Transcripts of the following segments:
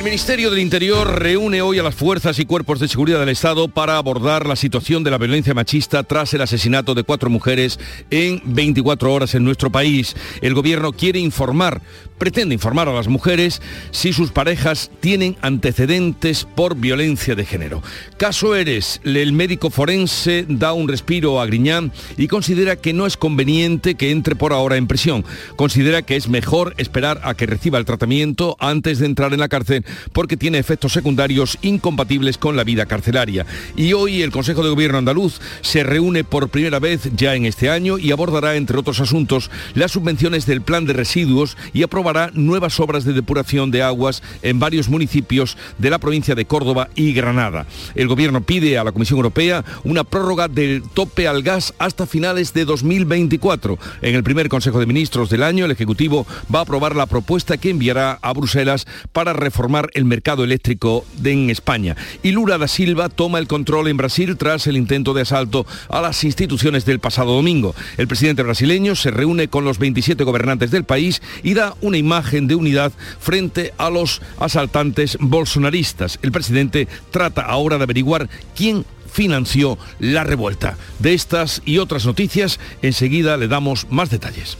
El Ministerio del Interior reúne hoy a las fuerzas y cuerpos de seguridad del Estado para abordar la situación de la violencia machista tras el asesinato de cuatro mujeres en 24 horas en nuestro país. El gobierno quiere informar, pretende informar a las mujeres si sus parejas tienen antecedentes por violencia de género. Caso Eres, el médico forense da un respiro a Griñán y considera que no es conveniente que entre por ahora en prisión. Considera que es mejor esperar a que reciba el tratamiento antes de entrar en la cárcel porque tiene efectos secundarios incompatibles con la vida carcelaria. Y hoy el Consejo de Gobierno andaluz se reúne por primera vez ya en este año y abordará, entre otros asuntos, las subvenciones del plan de residuos y aprobará nuevas obras de depuración de aguas en varios municipios de la provincia de Córdoba y Granada. El Gobierno pide a la Comisión Europea una prórroga del tope al gas hasta finales de 2024. En el primer Consejo de Ministros del año, el Ejecutivo va a aprobar la propuesta que enviará a Bruselas para reformar el mercado eléctrico de, en España. Y Lula da Silva toma el control en Brasil tras el intento de asalto a las instituciones del pasado domingo. El presidente brasileño se reúne con los 27 gobernantes del país y da una imagen de unidad frente a los asaltantes bolsonaristas. El presidente trata ahora de averiguar quién financió la revuelta. De estas y otras noticias, enseguida le damos más detalles.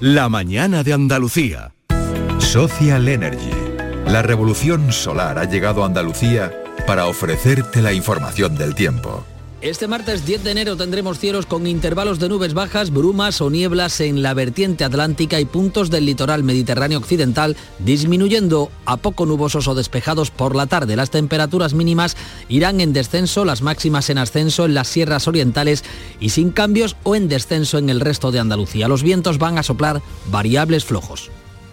La mañana de Andalucía. Social Energy. La revolución solar ha llegado a Andalucía para ofrecerte la información del tiempo. Este martes 10 de enero tendremos cielos con intervalos de nubes bajas, brumas o nieblas en la vertiente atlántica y puntos del litoral mediterráneo occidental, disminuyendo a poco nubosos o despejados por la tarde. Las temperaturas mínimas irán en descenso, las máximas en ascenso en las sierras orientales y sin cambios o en descenso en el resto de Andalucía. Los vientos van a soplar variables flojos.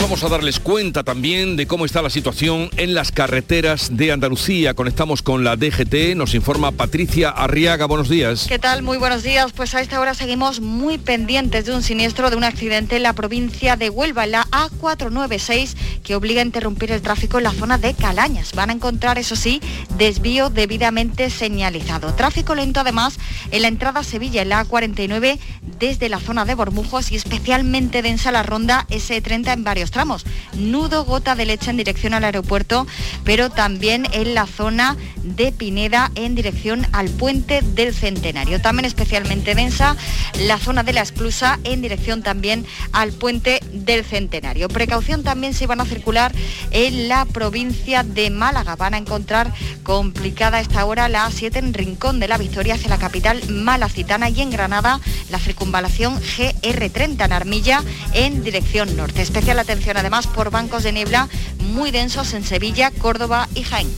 Vamos a darles cuenta también de cómo está la situación en las carreteras de Andalucía. Conectamos con la DGT, nos informa Patricia Arriaga. Buenos días. ¿Qué tal? Muy buenos días. Pues a esta hora seguimos muy pendientes de un siniestro, de un accidente en la provincia de Huelva, en la A496, que obliga a interrumpir el tráfico en la zona de Calañas. Van a encontrar, eso sí, desvío debidamente señalizado. Tráfico lento además en la entrada a Sevilla, en la A49, desde la zona de Bormujos y especialmente densa la ronda S30 en varios tramos. Nudo gota de leche en dirección al aeropuerto, pero también en la zona de Pineda en dirección al puente del Centenario. También especialmente densa la zona de la Esclusa en dirección también al puente del Centenario. Precaución también si van a circular en la provincia de Málaga. Van a encontrar complicada esta hora la A7 en Rincón de la Victoria hacia la capital malacitana y en Granada la circunvalación GR30 en Armilla en dirección norte. Especial atención además por bancos de niebla muy densos en Sevilla, Córdoba y Jaén.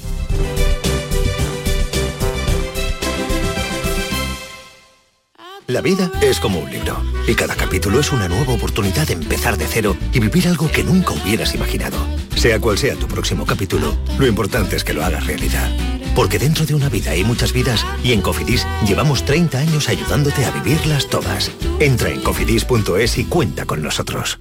La vida es como un libro y cada capítulo es una nueva oportunidad de empezar de cero y vivir algo que nunca hubieras imaginado. Sea cual sea tu próximo capítulo, lo importante es que lo hagas realidad. Porque dentro de una vida hay muchas vidas y en Cofidis llevamos 30 años ayudándote a vivirlas todas. Entra en cofidis.es y cuenta con nosotros.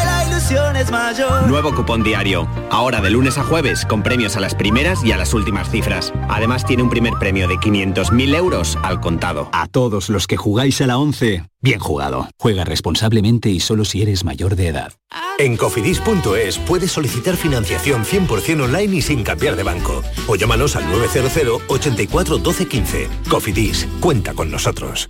la ilusión es mayor. Nuevo cupón diario. Ahora de lunes a jueves con premios a las primeras y a las últimas cifras. Además tiene un primer premio de 500.000 euros al contado. A todos los que jugáis a la 11, bien jugado. Juega responsablemente y solo si eres mayor de edad. En cofidis.es puedes solicitar financiación 100% online y sin cambiar de banco. O llámanos al 900 84 12 15. Cofidis, cuenta con nosotros.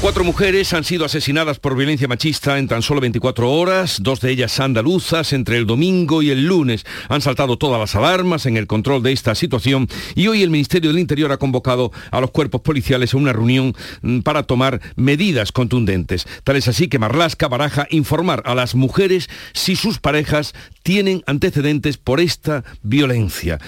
Cuatro mujeres han sido asesinadas por violencia machista en tan solo 24 horas, dos de ellas andaluzas, entre el domingo y el lunes. Han saltado todas las alarmas en el control de esta situación y hoy el Ministerio del Interior ha convocado a los cuerpos policiales a una reunión mm, para tomar medidas contundentes. Tal es así que Marlasca baraja informar a las mujeres si sus parejas tienen antecedentes por esta violencia.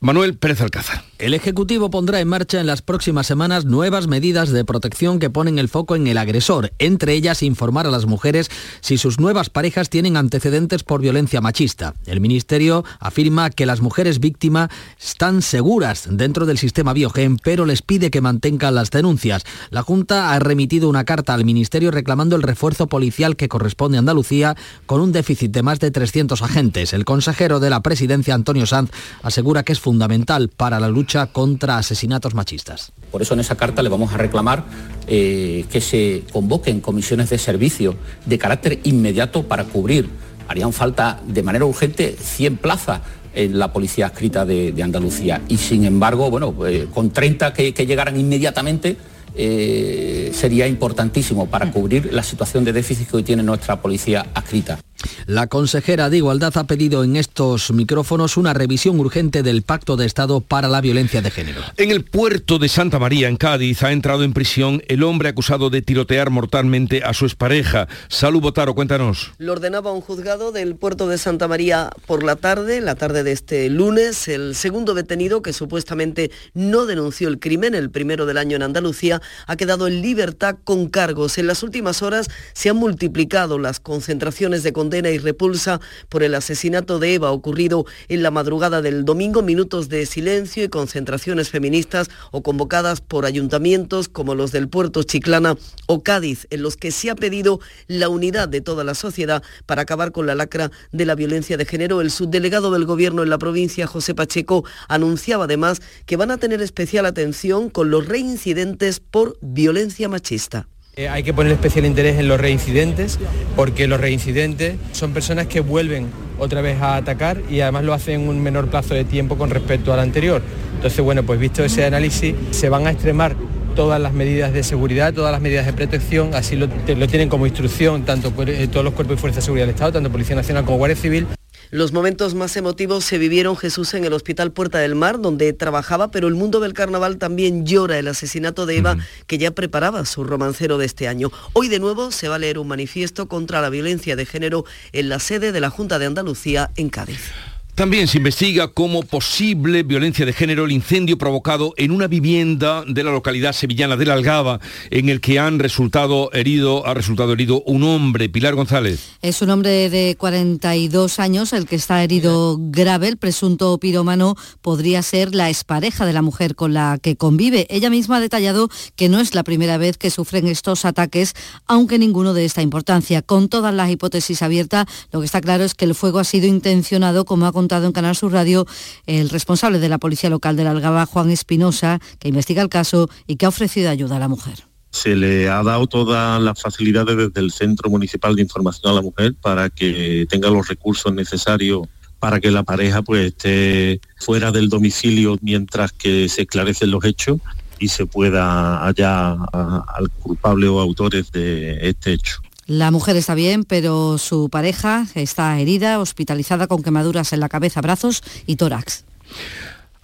Manuel Pérez Alcázar. El Ejecutivo pondrá en marcha en las próximas semanas nuevas medidas de protección que ponen el foco en el agresor, entre ellas informar a las mujeres si sus nuevas parejas tienen antecedentes por violencia machista. El Ministerio afirma que las mujeres víctimas están seguras dentro del sistema Biogen, pero les pide que mantengan las denuncias. La Junta ha remitido una carta al Ministerio reclamando el refuerzo policial que corresponde a Andalucía con un déficit de más de 300 agentes. El consejero de la presidencia, Antonio Sanz, asegura que es fundamental para la lucha contra asesinatos machistas. Por eso en esa carta le vamos a reclamar eh, que se convoquen comisiones de servicio de carácter inmediato para cubrir. Harían falta de manera urgente 100 plazas en la policía escrita de, Andalucía y sin embargo, bueno, eh, con 30 que, llegaran inmediatamente eh, sería importantísimo para cubrir la situación de déficit que hoy tiene nuestra policía adscrita. La consejera de Igualdad ha pedido en estos micrófonos una revisión urgente del Pacto de Estado para la Violencia de Género. En el puerto de Santa María, en Cádiz, ha entrado en prisión el hombre acusado de tirotear mortalmente a su expareja. Salud Botaro, cuéntanos. Lo ordenaba un juzgado del puerto de Santa María por la tarde, la tarde de este lunes. El segundo detenido, que supuestamente no denunció el crimen, el primero del año en Andalucía, ha quedado en libertad con cargos. En las últimas horas se han multiplicado las concentraciones de y repulsa por el asesinato de Eva ocurrido en la madrugada del domingo, minutos de silencio y concentraciones feministas o convocadas por ayuntamientos como los del puerto Chiclana o Cádiz, en los que se ha pedido la unidad de toda la sociedad para acabar con la lacra de la violencia de género. El subdelegado del Gobierno en la provincia, José Pacheco, anunciaba además que van a tener especial atención con los reincidentes por violencia machista. Eh, hay que poner especial interés en los reincidentes porque los reincidentes son personas que vuelven otra vez a atacar y además lo hacen en un menor plazo de tiempo con respecto al anterior. Entonces, bueno, pues visto ese análisis, se van a extremar todas las medidas de seguridad, todas las medidas de protección, así lo, tienen como instrucción tanto eh, todos los cuerpos y fuerzas de seguridad del Estado, tanto Policía Nacional como Guardia Civil. Los momentos más emotivos se vivieron Jesús en el Hospital Puerta del Mar, donde trabajaba, pero el mundo del carnaval también llora el asesinato de Eva, que ya preparaba su romancero de este año. Hoy de nuevo se va a leer un manifiesto contra la violencia de género en la sede de la Junta de Andalucía en Cádiz. También se investiga como posible violencia de género el incendio provocado en una vivienda de la localidad sevillana de la Algaba, en el que han resultado herido, ha resultado herido un hombre, Pilar González. Es un hombre de 42 años el que está herido grave. El presunto pirómano podría ser la expareja de la mujer con la que convive. Ella misma ha detallado que no es la primera vez que sufren estos ataques, aunque ninguno de esta importancia. Con todas las hipótesis abiertas, lo que está claro es que el fuego ha sido intencionado, como ha contado en Canal Sur Radio el responsable de la Policía Local de la Algaba, Juan Espinosa, que investiga el caso y que ha ofrecido ayuda a la mujer se le ha dado todas las facilidades desde el Centro Municipal de Información a la Mujer para que tenga los recursos necesarios para que la pareja pues esté fuera del domicilio mientras que se esclarecen los hechos y se pueda hallar al culpable o autores de este hecho. La mujer está bien, pero su pareja está herida, hospitalizada con quemaduras en la cabeza, brazos y tórax.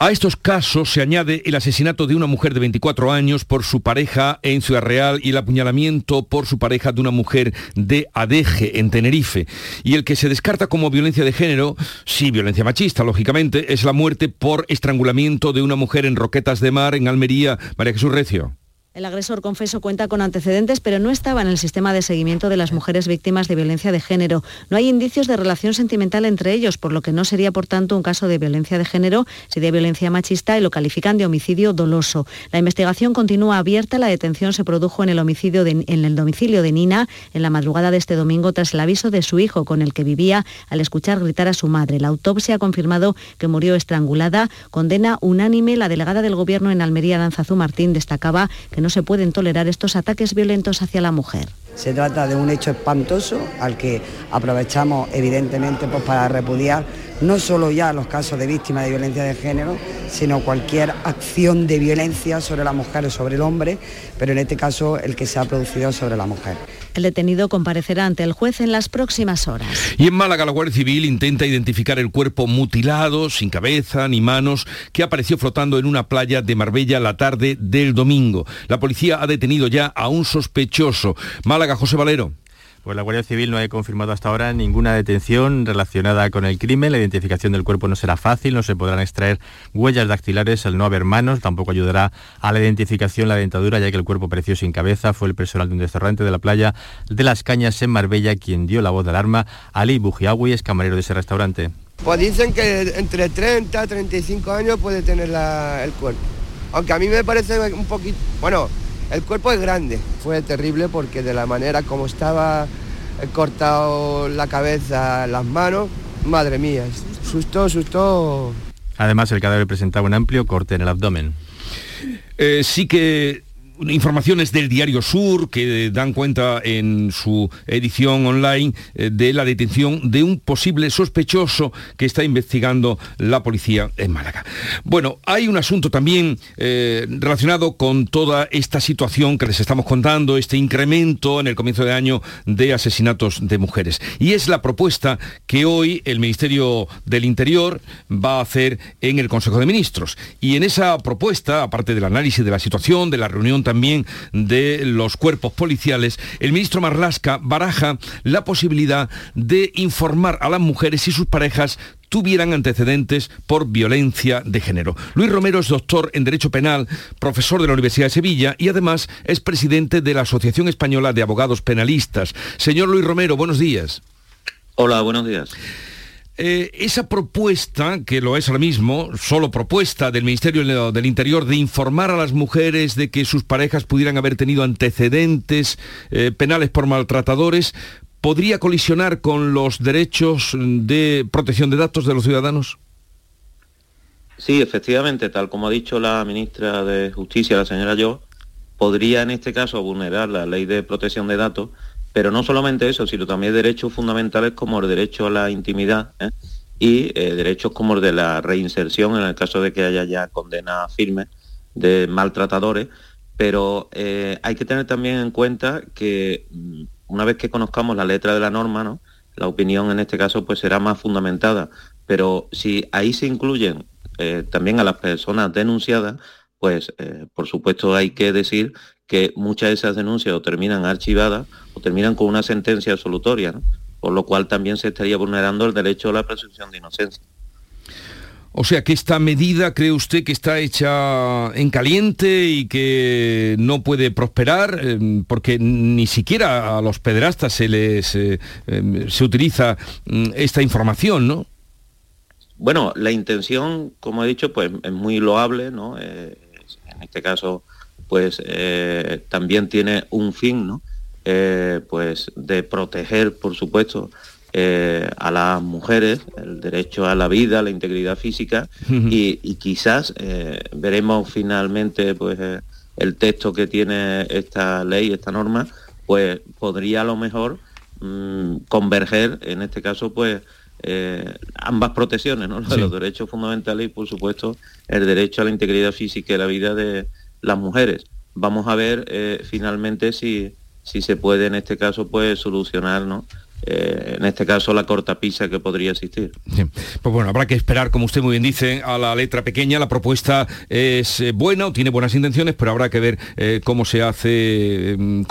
A estos casos se añade el asesinato de una mujer de 24 años por su pareja en Ciudad Real y el apuñalamiento por su pareja de una mujer de Adeje, en Tenerife. Y el que se descarta como violencia de género, sí, violencia machista, lógicamente, es la muerte por estrangulamiento de una mujer en Roquetas de Mar, en Almería. María Jesús Recio. El agresor confeso cuenta con antecedentes, pero no estaba en el sistema de seguimiento de las mujeres víctimas de violencia de género. No hay indicios de relación sentimental entre ellos, por lo que no sería, por tanto, un caso de violencia de género, de violencia machista y lo califican de homicidio doloso. La investigación continúa abierta. La detención se produjo en el, homicidio en el domicilio de Nina en la madrugada de este domingo tras el aviso de su hijo con el que vivía al escuchar gritar a su madre. La autopsia ha confirmado que murió estrangulada. Condena unánime. La delegada del Gobierno en Almería, Danzazú Martín, destacaba que no se pueden tolerar estos ataques violentos hacia la mujer. Se trata de un hecho espantoso al que aprovechamos evidentemente pues, para repudiar no solo ya los casos de víctimas de violencia de género, sino cualquier acción de violencia sobre la mujer o sobre el hombre, pero en este caso el que se ha producido sobre la mujer. El detenido comparecerá ante el juez en las próximas horas. Y en Málaga la Guardia Civil intenta identificar el cuerpo mutilado, sin cabeza ni manos, que apareció flotando en una playa de Marbella la tarde del domingo. La policía ha detenido ya a un sospechoso. Málaga, José Valero. Pues la Guardia Civil no ha confirmado hasta ahora ninguna detención relacionada con el crimen. La identificación del cuerpo no será fácil, no se podrán extraer huellas dactilares al no haber manos. Tampoco ayudará a la identificación la dentadura, ya que el cuerpo apareció sin cabeza. Fue el personal de un restaurante de la playa de Las Cañas en Marbella quien dio la voz de alarma. Ali Bujiagui es camarero de ese restaurante. Pues dicen que entre 30 y 35 años puede tener el cuerpo. Aunque a mí me parece un poquito... Bueno, el cuerpo es grande, fue terrible porque de la manera como estaba eh, cortado la cabeza, las manos, madre mía, susto, susto. Además, el cadáver presentaba un amplio corte en el abdomen. Eh, sí que informaciones del Diario Sur que dan cuenta en su edición online eh, de la detención de un posible sospechoso que está investigando la policía en Málaga. Bueno, hay un asunto también eh, relacionado con toda esta situación que les estamos contando, este incremento en el comienzo de año de asesinatos de mujeres. Y es la propuesta que hoy el Ministerio del Interior va a hacer en el Consejo de Ministros. Y en esa propuesta, aparte del análisis de la situación, de la reunión también de los cuerpos policiales, el ministro Marlasca baraja la posibilidad de informar a las mujeres y sus parejas tuvieran antecedentes por violencia de género. Luis Romero es doctor en Derecho Penal, profesor de la Universidad de Sevilla y además es presidente de la Asociación Española de Abogados Penalistas. Señor Luis Romero, buenos días. Hola, buenos días. Eh, esa propuesta, que lo es ahora mismo, solo propuesta del Ministerio del Interior de informar a las mujeres de que sus parejas pudieran haber tenido antecedentes eh, penales por maltratadores, ¿podría colisionar con los derechos de protección de datos de los ciudadanos? Sí, efectivamente, tal como ha dicho la ministra de Justicia, la señora Yo, podría en este caso vulnerar la ley de protección de datos pero no solamente eso, sino también derechos fundamentales como el derecho a la intimidad ¿eh? y eh, derechos como el de la reinserción en el caso de que haya ya condena firme de maltratadores. Pero eh, hay que tener también en cuenta que mm, una vez que conozcamos la letra de la norma, ¿no? la opinión en este caso pues será más fundamentada. Pero si ahí se incluyen también a las personas denunciadas, pues por supuesto hay que decir que muchas de esas denuncias o terminan archivadas o terminan con una sentencia absolutoria, por lo cual también se estaría vulnerando el derecho a la presunción de inocencia. O sea que esta medida, ¿cree usted que está hecha en caliente y que no puede prosperar? Eh, porque ni siquiera a los pederastas se les eh, eh, se utiliza mm, esta información, ¿no? Bueno, la intención, como he dicho, pues es muy loable, ¿no? en este caso, pues eh, también tiene un fin, ¿no? Eh, pues de proteger, por supuesto, eh, a las mujeres, el derecho a la vida, a la integridad física y, quizás veremos finalmente pues el texto que tiene esta ley, esta norma, pues podría a lo mejor mm, converger, en este caso, pues ambas protecciones, ¿no? los derechos fundamentales y por supuesto el derecho a la integridad física y la vida de, las mujeres. Vamos a ver eh, finalmente si, si se puede en este caso pues solucionar ¿no? Eh, en este caso la cortapisa que podría existir. Pues bueno, habrá que esperar, como usted muy bien dice, a la letra pequeña. La propuesta es eh, buena o tiene buenas intenciones, pero habrá que ver eh, cómo se hace, mm,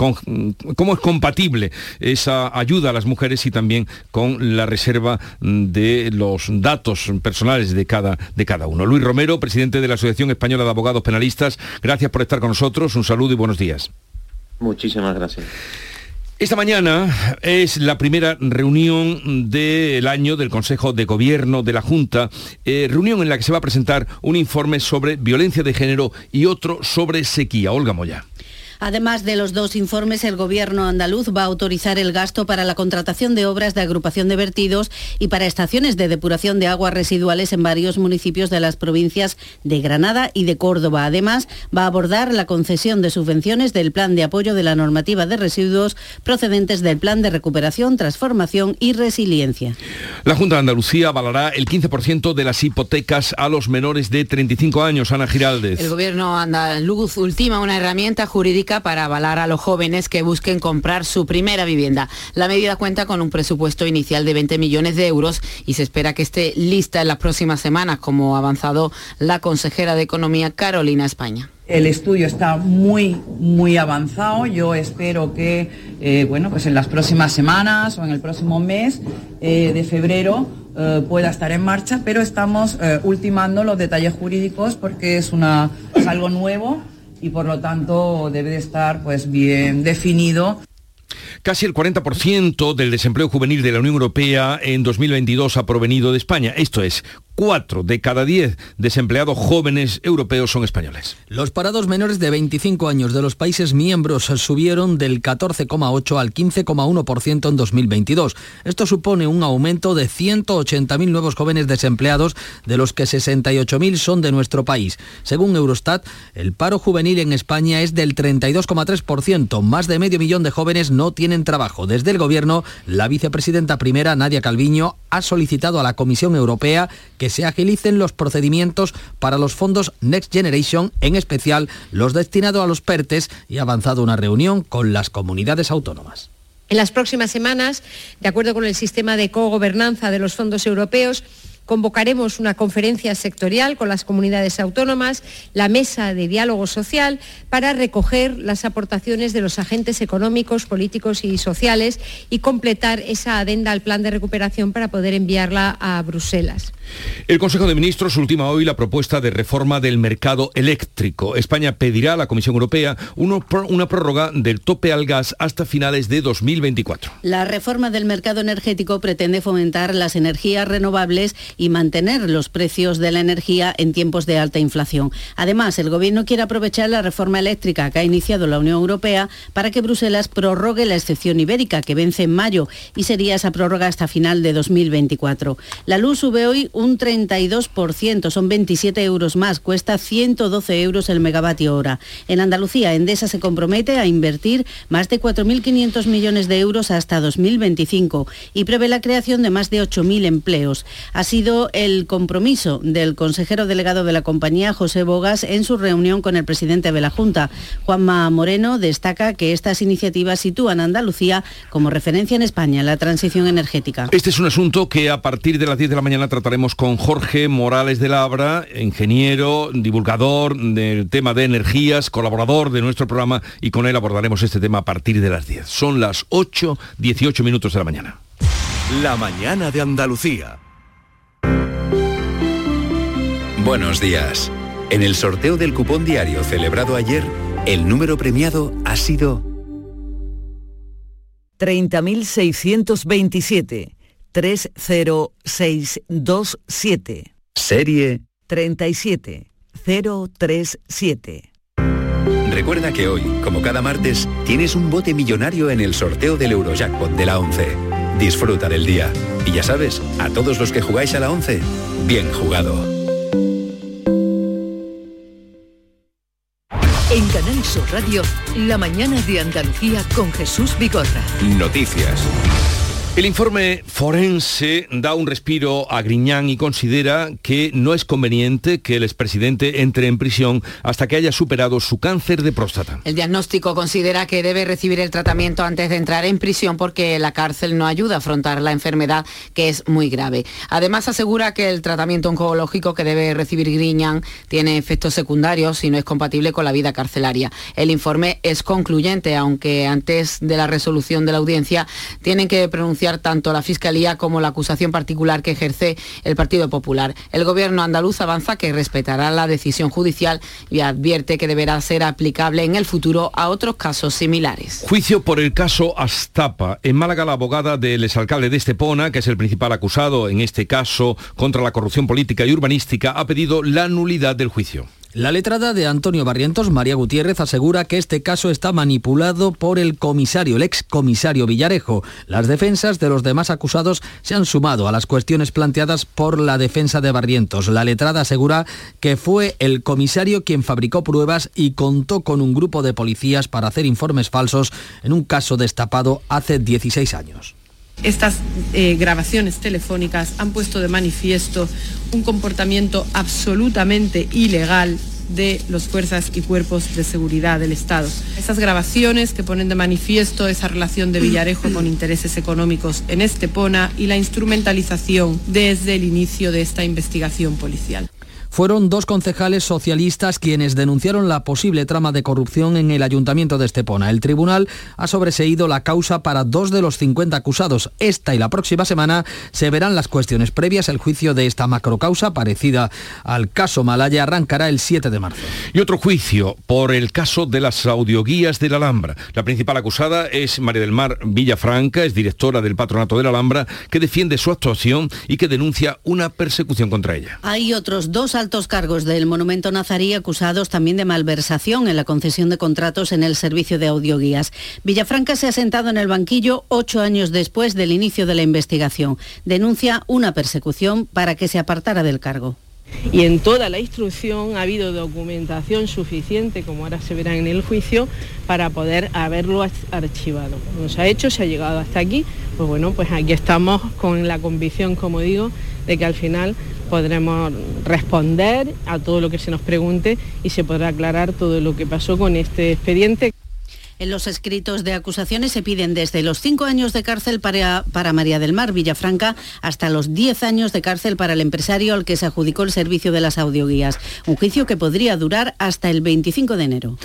cómo es compatible esa ayuda a las mujeres y también con la reserva de los datos personales de cada, de cada uno. Luis Romero, presidente de la Asociación Española de Abogados Penalistas, gracias por estar con nosotros. Un saludo y buenos días. Muchísimas gracias. Esta mañana es la primera reunión del año del Consejo de Gobierno de la Junta, eh, reunión en la que se va a presentar un informe sobre violencia de género y otro sobre sequía. Olga Moya. Además de los dos informes, el Gobierno andaluz va a autorizar el gasto para la contratación de obras de agrupación de vertidos y para estaciones de depuración de aguas residuales en varios municipios de las provincias de Granada y de Córdoba. Además, va a abordar la concesión de subvenciones del Plan de Apoyo de la Normativa de Residuos procedentes del Plan de Recuperación, Transformación y Resiliencia. La Junta de Andalucía avalará el 15% de las hipotecas a los menores de 35 años. Ana Giraldez. El Gobierno andaluz ultima una herramienta jurídica para avalar a los jóvenes que busquen comprar su primera vivienda. La medida cuenta con un presupuesto inicial de 20 millones de euros y se espera que esté lista en las próximas semanas, como ha avanzado la consejera de Economía Carolina España. El estudio está muy, muy avanzado. Yo espero que, eh, bueno, pues en las próximas semanas o en el próximo mes eh, de febrero eh, pueda estar en marcha, pero estamos ultimando los detalles jurídicos porque es, una, es algo nuevo y por lo tanto debe de estar pues bien definido. Casi el 40% del desempleo juvenil de la Unión Europea en 2022 ha provenido de España. Esto es 4 de cada 10 desempleados jóvenes europeos son españoles. Los parados menores de 25 años de los países miembros subieron del 14,8 al 15,1% en 2022. Esto supone un aumento de 180.000 nuevos jóvenes desempleados, de los que 68.000 son de nuestro país. Según Eurostat, el paro juvenil en España es del 32,3%. Más de medio millón de jóvenes no tienen trabajo. Desde el Gobierno, la vicepresidenta primera, Nadia Calviño, ha solicitado a la Comisión Europea que se agilicen los procedimientos para los fondos Next Generation, en especial los destinados a los PERTES, y ha avanzado una reunión con las comunidades autónomas. En las próximas semanas, de acuerdo con el sistema de cogobernanza de los fondos europeos, Convocaremos una conferencia sectorial con las comunidades autónomas, la mesa de diálogo social, para recoger las aportaciones de los agentes económicos, políticos y sociales y completar esa adenda al plan de recuperación para poder enviarla a Bruselas. El Consejo de Ministros ultima hoy la propuesta de reforma del mercado eléctrico. España pedirá a la Comisión Europea una prórroga del tope al gas hasta finales de 2024. La reforma del mercado energético pretende fomentar las energías renovables y mantener los precios de la energía en tiempos de alta inflación. Además, el Gobierno quiere aprovechar la reforma eléctrica que ha iniciado la Unión Europea para que Bruselas prorrogue la excepción ibérica que vence en mayo y sería esa prórroga hasta final de 2024. La luz sube hoy un 32%, son 27 euros más, cuesta 112 euros el megavatio hora. En Andalucía, Endesa se compromete a invertir más de 4.500 millones de euros hasta 2025 y prevé la creación de más de 8.000 empleos. Ha sido el compromiso del consejero delegado de la compañía, José Bogas, en su reunión con el presidente de la Junta. Juanma Moreno destaca que estas iniciativas sitúan a Andalucía como referencia en España en la transición energética. Este es un asunto que a partir de las 10 de la mañana trataremos con Jorge Morales de Labra, ingeniero, divulgador del tema de energías, colaborador de nuestro programa y con él abordaremos este tema a partir de las 10. Son las 8, 18 minutos de la mañana. La mañana de Andalucía. Buenos días. En el sorteo del cupón diario celebrado ayer, el número premiado ha sido 30.627 30627. Serie 37037. Recuerda que hoy, como cada martes, tienes un bote millonario en el sorteo del Eurojackpot de la 11. Disfruta del día. Y ya sabes, a todos los que jugáis a la 11, bien jugado. En Canal Sur Radio, la mañana de Andalucía con Jesús Bigorra. Noticias. El informe forense da un respiro a Griñán y considera que no es conveniente que el expresidente entre en prisión hasta que haya superado su cáncer de próstata. El diagnóstico considera que debe recibir el tratamiento antes de entrar en prisión porque la cárcel no ayuda a afrontar la enfermedad que es muy grave. Además asegura que el tratamiento oncológico que debe recibir Griñán tiene efectos secundarios y no es compatible con la vida carcelaria. El informe es concluyente, aunque antes de la resolución de la audiencia tienen que pronunciar tanto la Fiscalía como la acusación particular que ejerce el Partido Popular. El Gobierno andaluz avanza que respetará la decisión judicial y advierte que deberá ser aplicable en el futuro a otros casos similares. Juicio por el caso Astapa. En Málaga, la abogada del exalcalde de Estepona, que es el principal acusado en este caso contra la corrupción política y urbanística, ha pedido la nulidad del juicio. La letrada de Antonio Barrientos, María Gutiérrez, asegura que este caso está manipulado por el comisario, el ex comisario Villarejo. Las defensas de los demás acusados se han sumado a las cuestiones planteadas por la defensa de Barrientos. La letrada asegura que fue el comisario quien fabricó pruebas y contó con un grupo de policías para hacer informes falsos en un caso destapado hace 16 años. Estas eh, grabaciones telefónicas han puesto de manifiesto un comportamiento absolutamente ilegal de las fuerzas y cuerpos de seguridad del Estado. Esas grabaciones que ponen de manifiesto esa relación de Villarejo con intereses económicos en Estepona y la instrumentalización desde el inicio de esta investigación policial. Fueron dos concejales socialistas quienes denunciaron la posible trama de corrupción en el ayuntamiento de Estepona. El tribunal ha sobreseído la causa para dos de los 50 acusados. Esta y la próxima semana se verán las cuestiones previas. El juicio de esta macrocausa, parecida al caso Malaya, arrancará el 7 de marzo. Y otro juicio por el caso de las audioguías de la Alhambra. La principal acusada es María del Mar Villafranca, es directora del patronato de la Alhambra, que defiende su actuación y que denuncia una persecución contra ella. Hay otros dos altos cargos del Monumento Nazarí acusados también de malversación en la concesión de contratos en el servicio de audioguías. Villafranca se ha sentado en el banquillo ocho años después del inicio de la investigación. Denuncia una persecución para que se apartara del cargo. Y en toda la instrucción ha habido documentación suficiente, como ahora se verá en el juicio, para poder haberlo archivado. No se ha hecho, se ha llegado hasta aquí. Pues bueno, pues aquí estamos con la convicción, como digo, de que al final podremos responder a todo lo que se nos pregunte y se podrá aclarar todo lo que pasó con este expediente. En los escritos de acusaciones se piden desde los cinco años de cárcel para, para, María del Mar Villafranca hasta los diez años de cárcel para el empresario al que se adjudicó el servicio de las audioguías. Un juicio que podría durar hasta el 25 de enero.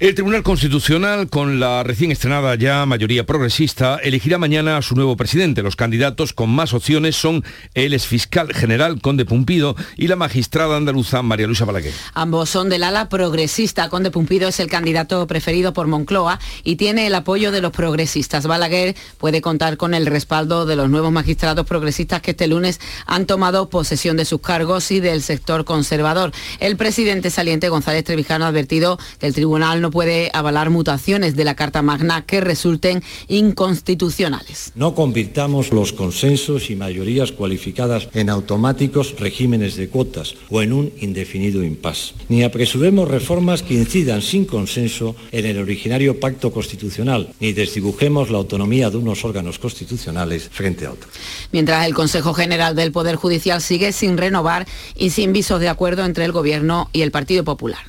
El Tribunal Constitucional, con la recién estrenada ya mayoría progresista, elegirá mañana a su nuevo presidente. Los candidatos con más opciones son el exfiscal general Conde Pumpido y la magistrada andaluza María Luisa Balaguer. Ambos son del ala progresista. Conde Pumpido es el candidato preferido por Moncloa y tiene el apoyo de los progresistas. Balaguer puede contar con el respaldo de los nuevos magistrados progresistas que este lunes han tomado posesión de sus cargos y del sector conservador. El presidente saliente González Trevijano ha advertido que el tribunal no puede avalar mutaciones de la Carta Magna que resulten inconstitucionales. No convirtamos los consensos y mayorías cualificadas en automáticos regímenes de cuotas o en un indefinido impasse. Ni apresuremos reformas que incidan sin consenso en el originario pacto constitucional, ni desdibujemos la autonomía de unos órganos constitucionales frente a otros. Mientras el Consejo General del Poder Judicial sigue sin renovar y sin visos de acuerdo entre el Gobierno y el Partido Popular.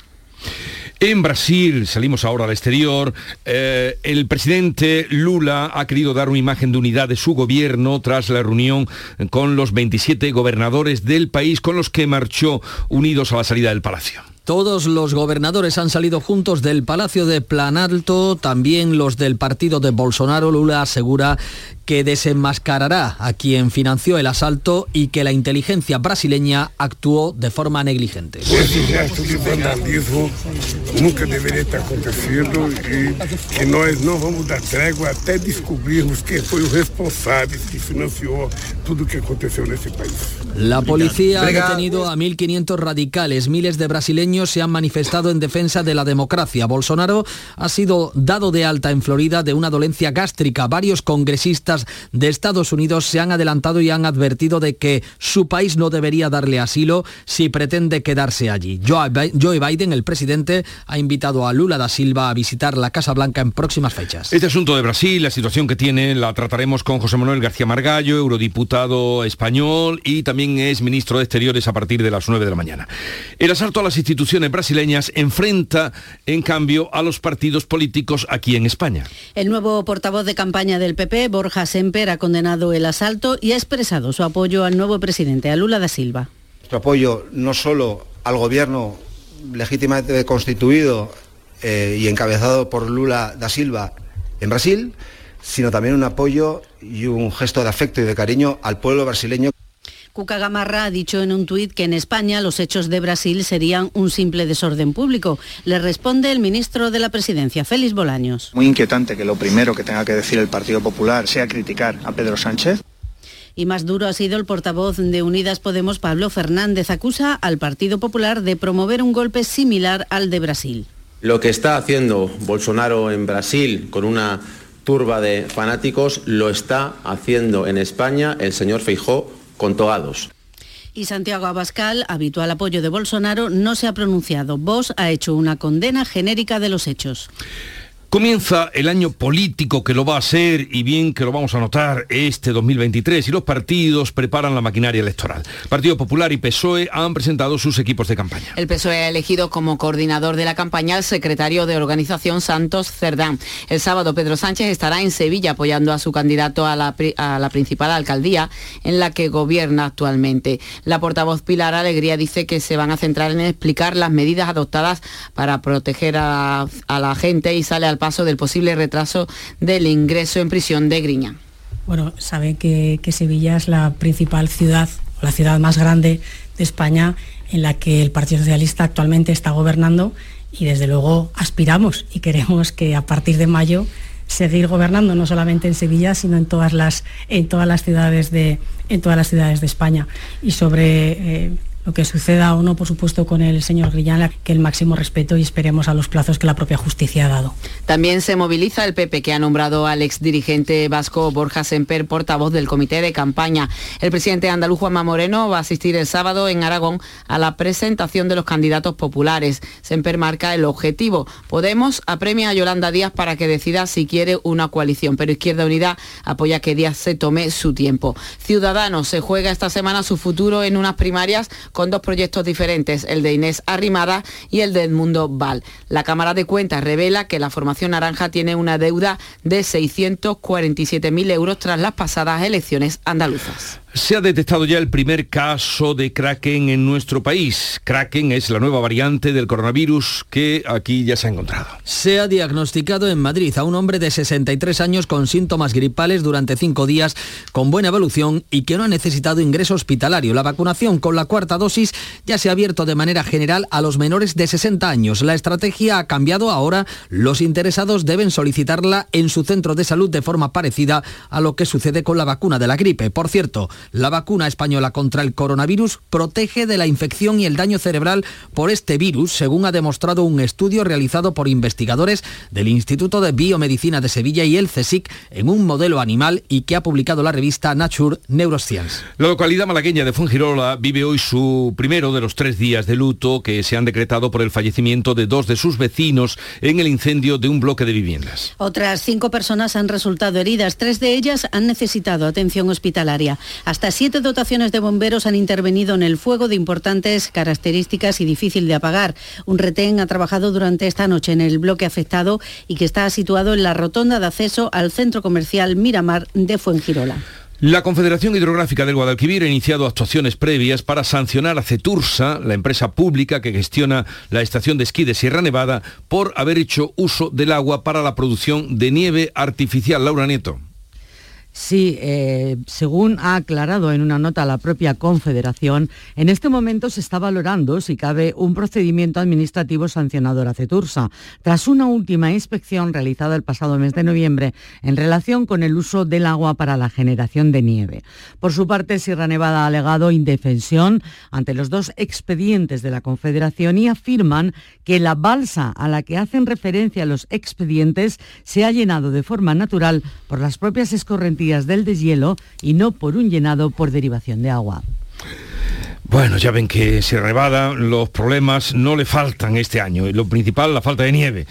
En Brasil, salimos ahora al exterior, eh, el presidente Lula ha querido dar una imagen de unidad de su gobierno tras la reunión con los 27 gobernadores del país con los que marchó unidos a la salida del palacio. Todos los gobernadores han salido juntos del Palacio de Planalto, también los del partido de Bolsonaro. Lula asegura que desenmascarará a quien financió el asalto y que la inteligencia brasileña actuó de forma negligente. Ese gesto de vandalismo nunca debería estar aconteciendo y que nós no vamos dar tregua hasta descubrirmos quién fue el responsable que financió todo lo que aconteció en ese país. La policía ha detenido a 1.500 radicales. Miles de brasileños se han manifestado en defensa de la democracia. Bolsonaro ha sido dado de alta en Florida de una dolencia gástrica. Varios congresistas de Estados Unidos se han adelantado y han advertido de que su país no debería darle asilo si pretende quedarse allí. Joe Biden, el presidente, ha invitado a Lula da Silva a visitar la Casa Blanca en próximas fechas. Este asunto de Brasil, la situación que tiene, la trataremos con José Manuel García Margallo, eurodiputado español y también es ministro de Exteriores a partir de las 9 de la mañana. El asalto a las instituciones brasileñas enfrenta, en cambio, a los partidos políticos aquí en España. El nuevo portavoz de campaña del PP, Borja Semper, ha condenado el asalto y ha expresado su apoyo al nuevo presidente, a Lula da Silva. Nuestro apoyo no solo al gobierno legítimamente constituido eh, y encabezado por Lula da Silva en Brasil, sino también un apoyo y un gesto de afecto y de cariño al pueblo brasileño. Cuca Gamarra ha dicho en un tuit que en España los hechos de Brasil serían un simple desorden público. Le responde el ministro de la Presidencia, Félix Bolaños. Muy inquietante que lo primero que tenga que decir el Partido Popular sea criticar a Pedro Sánchez. Y más duro ha sido el portavoz de Unidas Podemos, Pablo Fernández. Acusa al Partido Popular de promover un golpe similar al de Brasil. Lo que está haciendo Bolsonaro en Brasil con una turba de fanáticos lo está haciendo en España el señor Feijó con togados. Y Santiago Abascal, habitual apoyo de Bolsonaro, no se ha pronunciado. Vox ha hecho una condena genérica de los hechos. Comienza el año político que lo va a ser y bien que lo vamos a notar este 2023 y los partidos preparan la maquinaria electoral. Partido Popular y PSOE han presentado sus equipos de campaña. El PSOE ha elegido como coordinador de la campaña al secretario de organización Santos Cerdán. El sábado Pedro Sánchez estará en Sevilla apoyando a su candidato a la, principal alcaldía en la que gobierna actualmente. La portavoz Pilar Alegría dice que se van a centrar en explicar las medidas adoptadas para proteger a la gente y sale al paso del posible retraso del ingreso en prisión de Griña. Bueno, sabe que, que Sevilla es la principal ciudad, la ciudad más grande de España en la que el Partido Socialista actualmente está gobernando y desde luego aspiramos y queremos que a partir de mayo seguir gobernando no solamente en Sevilla sino en todas las en todas las ciudades de en todas las ciudades de España y sobre eh, lo que suceda o no, por supuesto, con el señor Grillán, que el máximo respeto y esperemos a los plazos que la propia justicia ha dado. También se moviliza el PP, que ha nombrado al exdirigente vasco Borja Semper portavoz del comité de campaña. El presidente andaluz Juanma Moreno va a asistir el sábado en Aragón a la presentación de los candidatos populares. Semper marca el objetivo. Podemos apremia a Yolanda Díaz para que decida si quiere una coalición, pero Izquierda Unida apoya que Díaz se tome su tiempo. Ciudadanos se juega esta semana su futuro en unas primarias con dos proyectos diferentes, el de Inés Arrimada y el de Edmundo Val. La Cámara de Cuentas revela que la formación naranja tiene una deuda de 647.000 euros tras las pasadas elecciones andaluzas. Se ha detectado ya el primer caso de Kraken en nuestro país. Kraken es la nueva variante del coronavirus que aquí ya se ha encontrado. Se ha diagnosticado en Madrid a un hombre de 63 años con síntomas gripales durante cinco días, con buena evolución y que no ha necesitado ingreso hospitalario. La vacunación con la cuarta dosis ya se ha abierto de manera general a los menores de 60 años. La estrategia ha cambiado ahora. Los interesados deben solicitarla en su centro de salud de forma parecida a lo que sucede con la vacuna de la gripe. Por cierto, la vacuna española contra el coronavirus protege de la infección y el daño cerebral por este virus, según ha demostrado un estudio realizado por investigadores del Instituto de Biomedicina de Sevilla y el CSIC en un modelo animal y que ha publicado la revista Nature Neuroscience. La localidad malagueña de Fuengirola vive hoy su primero de los tres días de luto que se han decretado por el fallecimiento de dos de sus vecinos en el incendio de un bloque de viviendas. Otras cinco personas han resultado heridas, tres de ellas han necesitado atención hospitalaria. Hasta siete dotaciones de bomberos han intervenido en el fuego de importantes características y difícil de apagar. Un retén ha trabajado durante esta noche en el bloque afectado y que está situado en la rotonda de acceso al centro comercial Miramar de Fuengirola. La Confederación Hidrográfica del Guadalquivir ha iniciado actuaciones previas para sancionar a Cetursa, la empresa pública que gestiona la estación de esquí de Sierra Nevada, por haber hecho uso del agua para la producción de nieve artificial. Laura Nieto. Sí, eh, según ha aclarado en una nota la propia Confederación, en este momento se está valorando si cabe un procedimiento administrativo sancionador a Cetursa, tras una última inspección realizada el pasado mes de noviembre en relación con el uso del agua para la generación de nieve. Por su parte, Sierra Nevada ha alegado indefensión ante los dos expedientes de la Confederación y afirman que la balsa a la que hacen referencia los expedientes se ha llenado de forma natural por las propias del deshielo y no por un llenado por derivación de agua. Bueno, ya ven que Sierra Nevada los problemas no le faltan este año. Lo principal, la falta de nieve.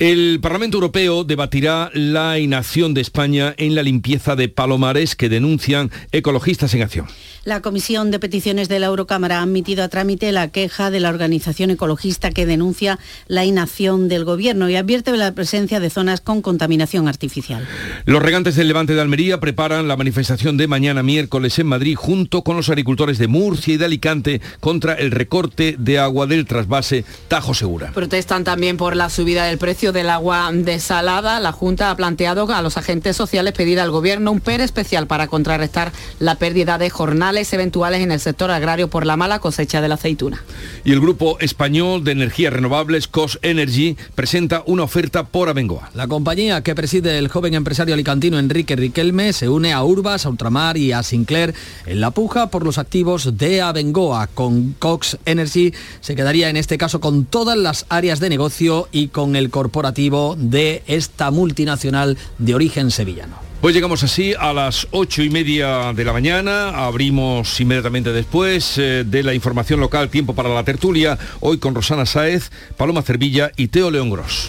El Parlamento Europeo debatirá la inacción de España en la limpieza de palomares que denuncian ecologistas en acción. La Comisión de Peticiones de la Eurocámara ha admitido a trámite la queja de la organización ecologista que denuncia la inacción del Gobierno y advierte de la presencia de zonas con contaminación artificial. Los regantes del Levante de Almería preparan la manifestación de mañana miércoles en Madrid junto con los agricultores de Murcia y de Alicante Alicante contra el recorte de agua del trasvase Tajo Segura. Protestan también por la subida del precio del agua desalada. La Junta ha planteado a los agentes sociales pedir al Gobierno un PER especial para contrarrestar la pérdida de jornales eventuales en el sector agrario por la mala cosecha de la aceituna. Y el Grupo Español de Energías Renovables, COS Energy, presenta una oferta por Abengoa. La compañía que preside el joven empresario alicantino Enrique Riquelme se une a Urbas, a Ultramar y a Sinclair en la puja por los activos de Abengoa. Con Cox Energy se quedaría en este caso con todas las áreas de negocio y con el corporativo de esta multinacional de origen sevillano. Pues llegamos así a las ocho y media de la mañana, abrimos inmediatamente después eh, de la información local Tiempo para la Tertulia, hoy con Rosana Sáez, Paloma Cervilla y Teo León Gros.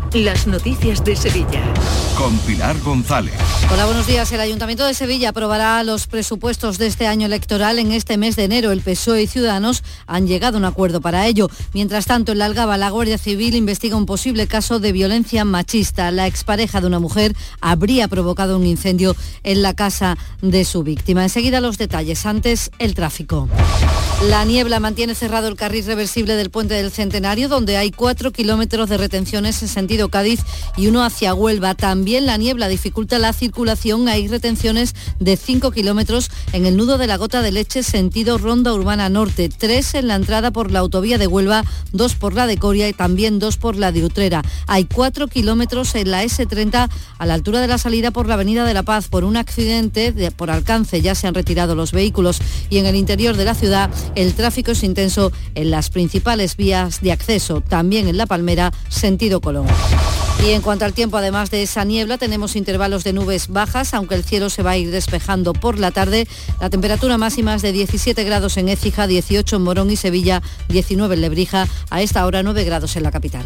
las noticias de Sevilla. Con Pilar González. Hola, buenos días. El Ayuntamiento de Sevilla aprobará los presupuestos de este año electoral en este mes de enero. El PSOE y Ciudadanos han llegado a un acuerdo para ello. Mientras tanto, en la Algaba, la Guardia Civil investiga un posible caso de violencia machista. La expareja de una mujer habría provocado un incendio en la casa de su víctima. Enseguida los detalles. Antes, el tráfico. La niebla mantiene cerrado el carril reversible del puente del Centenario, donde hay cuatro kilómetros de retenciones en sentido Cádiz y uno hacia Huelva. También la niebla dificulta la circulación. Hay retenciones de 5 kilómetros en el nudo de la gota de leche sentido Ronda Urbana Norte. Tres en la entrada por la autovía de Huelva, dos por la de Coria y también dos por la de Utrera. Hay 4 kilómetros en la S30 a la altura de la salida por la Avenida de la Paz por un accidente de, por alcance. Ya se han retirado los vehículos y en el interior de la ciudad el tráfico es intenso en las principales vías de acceso, también en La Palmera, sentido Colón. Y en cuanto al tiempo, además de esa niebla, tenemos intervalos de nubes bajas, aunque el cielo se va a ir despejando por la tarde. La temperatura máxima es de 17 grados en Écija, 18 en Morón y Sevilla, 19 en Lebrija, a esta hora 9 grados en la capital.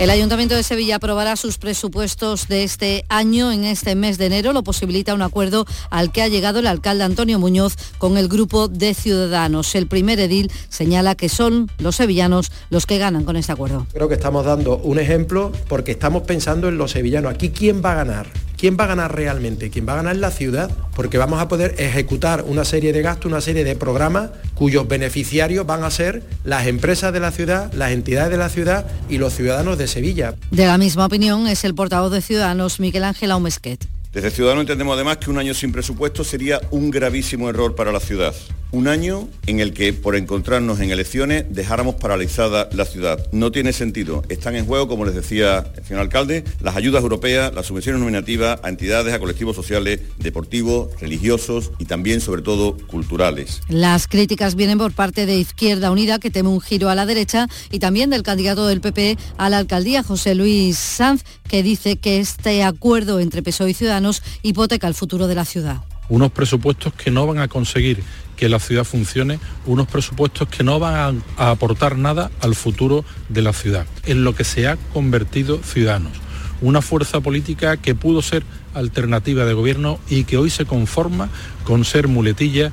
El Ayuntamiento de Sevilla aprobará sus presupuestos de este año en este mes de enero. Lo posibilita un acuerdo al que ha llegado el alcalde Antonio Muñoz con el grupo de Ciudadanos. El primer edil señala que son los sevillanos los que ganan con este acuerdo. Creo que estamos dando un ejemplo porque estamos pensando en los sevillanos. Aquí, ¿quién va a ganar? ¿Quién va a ganar realmente? ¿Quién va a ganar la ciudad? Porque vamos a poder ejecutar una serie de gastos, una serie de programas cuyos beneficiarios van a ser las empresas de la ciudad, las entidades de la ciudad y los ciudadanos de Sevilla. De la misma opinión es el portavoz de Ciudadanos, Miguel Ángel Aumesquet. Desde Ciudadanos entendemos además que un año sin presupuesto sería un gravísimo error para la ciudad. Un año en el que, por encontrarnos en elecciones, dejáramos paralizada la ciudad. No tiene sentido. Están en juego, como les decía el señor alcalde, las ayudas europeas, las subvenciones nominativas a entidades, a colectivos sociales, deportivos, religiosos y también, sobre todo, culturales. Las críticas vienen por parte de Izquierda Unida, que teme un giro a la derecha, y también del candidato del PP a la alcaldía, José Luis Sanz, que dice que este acuerdo entre PSOE y Ciudadanos hipoteca el futuro de la ciudad. Unos presupuestos que no van a conseguir que la ciudad funcione, unos presupuestos que no van a, a, aportar nada al futuro de la ciudad, en lo que se ha convertido Ciudadanos. Una fuerza política que pudo ser alternativa de gobierno y que hoy se conforma con ser muletilla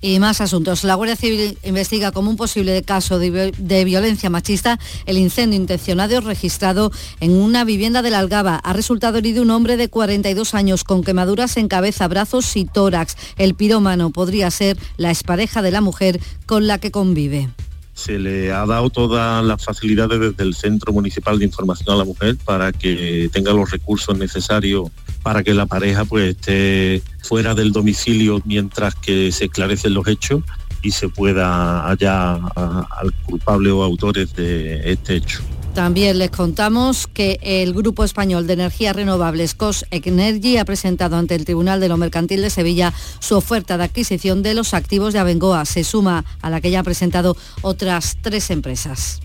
y más asuntos. La Guardia Civil investiga como un posible caso de, violencia machista el incendio intencionado registrado en una vivienda de la Algaba. Ha resultado herido un hombre de 42 años con quemaduras en cabeza, brazos y tórax. El pirómano podría ser la expareja de la mujer con la que convive se le ha dado todas las facilidades desde el Centro Municipal de Información a la Mujer para que tenga los recursos necesarios para que la pareja pues esté fuera del domicilio mientras que se esclarecen los hechos y se pueda hallar al culpable o autores de este hecho. También les contamos que el Grupo Español de Energías Renovables COS Energy ha presentado ante el Tribunal de lo Mercantil de Sevilla su oferta de adquisición de los activos de Abengoa. Se suma a la que ya ha presentado otras tres empresas.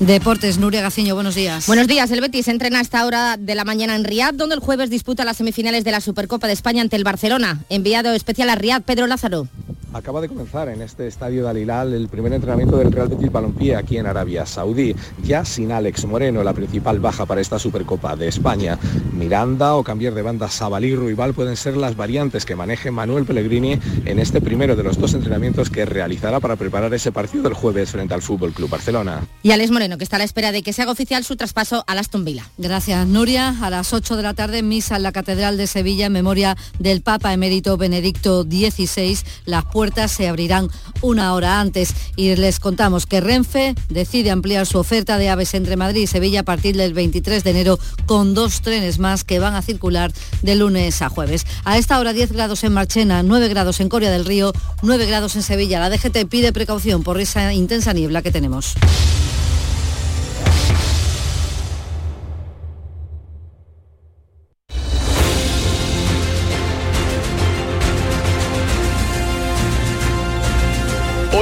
Deportes, Nuria Gaciño, buenos días. Buenos días, el Betis entrena a esta hora de la mañana en Riad, donde el jueves disputa las semifinales de la Supercopa de España ante el Barcelona. Enviado especial a Riad, Pedro Lázaro. Acaba de comenzar en este estadio de Alilal el primer entrenamiento del Real Betis Balompié aquí en Arabia Saudí, ya sin Alex Moreno, la principal baja para esta Supercopa de España. Miranda o cambiar de banda Sabalí Ruibal pueden ser las variantes que maneje Manuel Pellegrini en este primero de los dos entrenamientos que realizará para preparar ese partido del jueves frente al Fútbol Club Barcelona. Y Alex Moreno, que está a la espera de que se haga oficial su traspaso a Aston Villa. Gracias, Nuria. A las 8 de la tarde, misa en la Catedral de Sevilla en memoria del Papa emérito Benedicto XVI. Las puertas se abrirán una hora antes y les contamos que Renfe decide ampliar su oferta de aves entre Madrid y Sevilla a partir del 23 de enero con dos trenes más que van a circular de lunes a jueves. A esta hora 10 grados en Marchena, 9 grados en Coria del Río, 9 grados en Sevilla. La DGT pide precaución por esa intensa niebla que tenemos.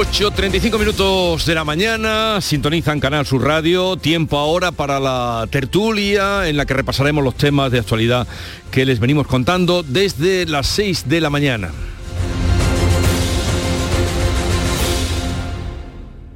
8.35 minutos de la mañana, sintonizan Canal Sur Radio, tiempo ahora para la tertulia en la que repasaremos los temas de actualidad que les venimos contando desde las 6 de la mañana.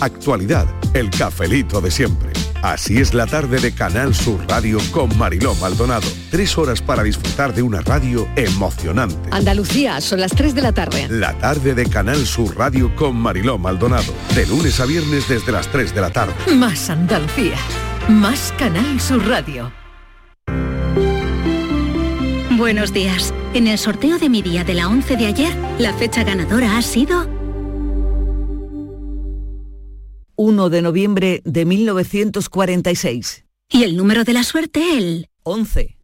Actualidad, el cafelito de siempre. Así es la tarde de Canal Sur Radio con Mariló Maldonado. Tres horas para disfrutar de una radio emocionante. Andalucía, son las 3 de la tarde. La tarde de Canal Sur Radio con Mariló Maldonado. De lunes a viernes desde las 3 de la tarde. Más Andalucía. Más Canal Sur Radio. Buenos días. En el sorteo de mi día de la 11 de ayer, la fecha ganadora ha sido 1 de noviembre de 1946. Y el número de la suerte, el 11.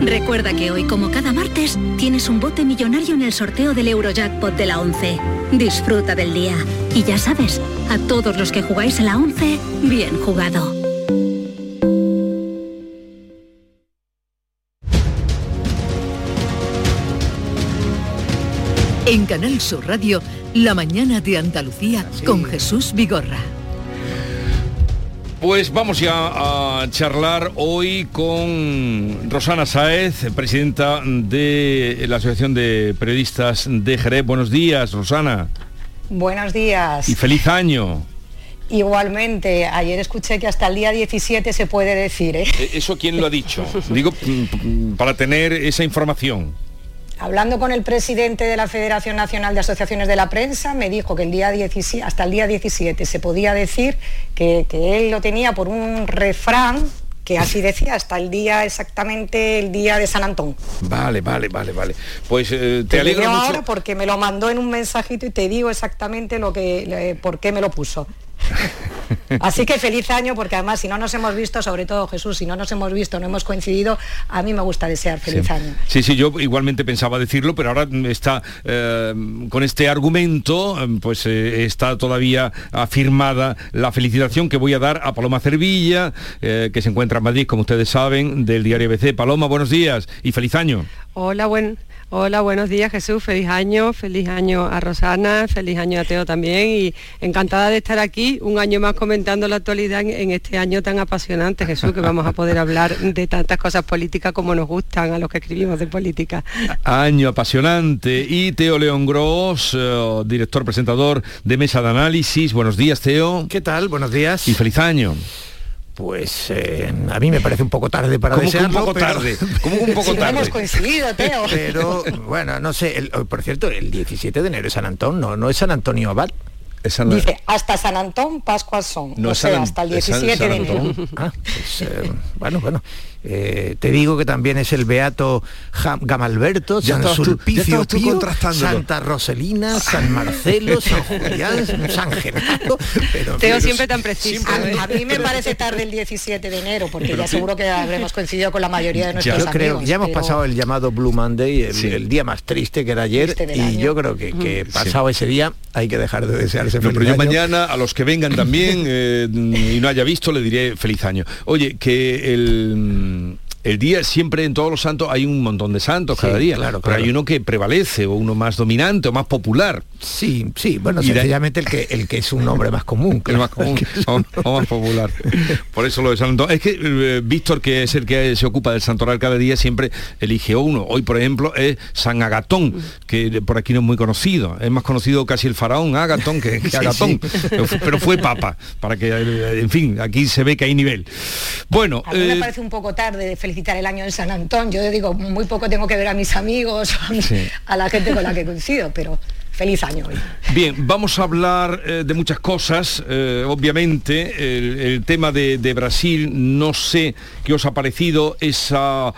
Recuerda que hoy, como cada martes, tienes un bote millonario en el sorteo del Eurojackpot de la 11. Disfruta del día. Y ya sabes, a todos los que jugáis a la 11, bien jugado. En Canal Sur Radio, La mañana de Andalucía con Jesús Vigorra. Pues vamos ya a charlar hoy con Rosana Saez, presidenta de la Asociación de Periodistas de Jerez. Buenos días, Rosana. Buenos días. Y feliz año. Igualmente, ayer escuché que hasta el día 17 se puede decir. ¿eh? ¿E-, ¿Eso quién lo ha dicho? Digo, mm, para tener esa información. Hablando con el presidente de la Federación Nacional de Asociaciones de la Prensa, me dijo que el día 17, hasta el día 17 se podía decir que, que él lo tenía por un refrán que así decía, hasta el día exactamente el día de San Antón. Vale, vale, vale, vale. Pues eh, te, alegro mucho. ahora porque me lo mandó en un mensajito y te digo exactamente lo que, por qué me lo puso. Así que feliz año, porque además si no nos hemos visto, sobre todo Jesús, si no nos hemos visto, no hemos coincidido, a mí me gusta desear feliz año. Sí, sí, yo igualmente pensaba decirlo, pero ahora está eh, con este argumento, pues eh, está todavía afirmada la felicitación que voy a dar a Paloma Cervilla, eh, que se encuentra en Madrid, como ustedes saben, del diario ABC. Paloma, buenos días y feliz año. Hola, buen, Hola, buenos días Jesús, feliz año, feliz año a Rosana, feliz año a Teo también y encantada de estar aquí un año más comentando la actualidad en, este año tan apasionante Jesús, que vamos a poder hablar de tantas cosas políticas como nos gustan a los que escribimos de política. Año apasionante y Teo León Gross, eh, director presentador de Mesa de Análisis, buenos días Teo. ¿Qué tal? Buenos días. Y feliz año. Pues eh, a mí me parece un poco tarde para ¿Cómo desearlo, que un poco pero- tarde? ¿Cómo que un poco Si no tarde? hemos coincidido, Teo. Pero bueno, no sé, el- oh, por cierto, el 17 de enero es San Antón, no, no es San Antonio Abad. Dice, hasta San Antón, Pascuas son. No o sea, San- hasta el es San- 17 de enero. Ah, pues, eh, bueno, bueno. Eh, te digo que también es el Beato Gamalberto, San Sulpicio Pío, Santa Roselina, San Marcelo, San Julián, San Genaro. Pero, Teo siempre tan preciso. A, mí me parece tarde el 17 de enero, porque ya seguro que habremos coincidido con la mayoría de nuestros Yo creo que ya hemos pasado el llamado Blue Monday, el, día más triste que era ayer, y yo creo que, pasado ese día hay que dejar de desearse feliz pero yo mañana, a los que vengan también eh, y no haya visto, le diré feliz año. Oye, que el um, el día siempre en todos los santos hay un montón de santos cada día, claro, pero hay uno que prevalece o uno más dominante o más popular. Sí, sí, bueno, sencillamente el que el que es un nombre más común, más común o, más popular. Por eso lo de santo. Es que eh, Víctor, que es el que se ocupa del santoral cada día, siempre elige uno. Hoy, por ejemplo, es San Agatón, que por aquí no es muy conocido. Es más conocido casi el faraón Agatón que, Agatón, pero, fue papa, para que, eh, en fin, aquí se ve que hay nivel. Bueno, a mí me eh, parece un poco tarde de felicitar el año en San Antón. Yo digo, muy poco tengo que ver a mis amigos, a la gente con la que coincido, pero feliz año hoy. Bien, vamos a hablar eh, de muchas cosas. Eh, obviamente, el, tema de, de, Brasil, no sé qué os ha parecido esa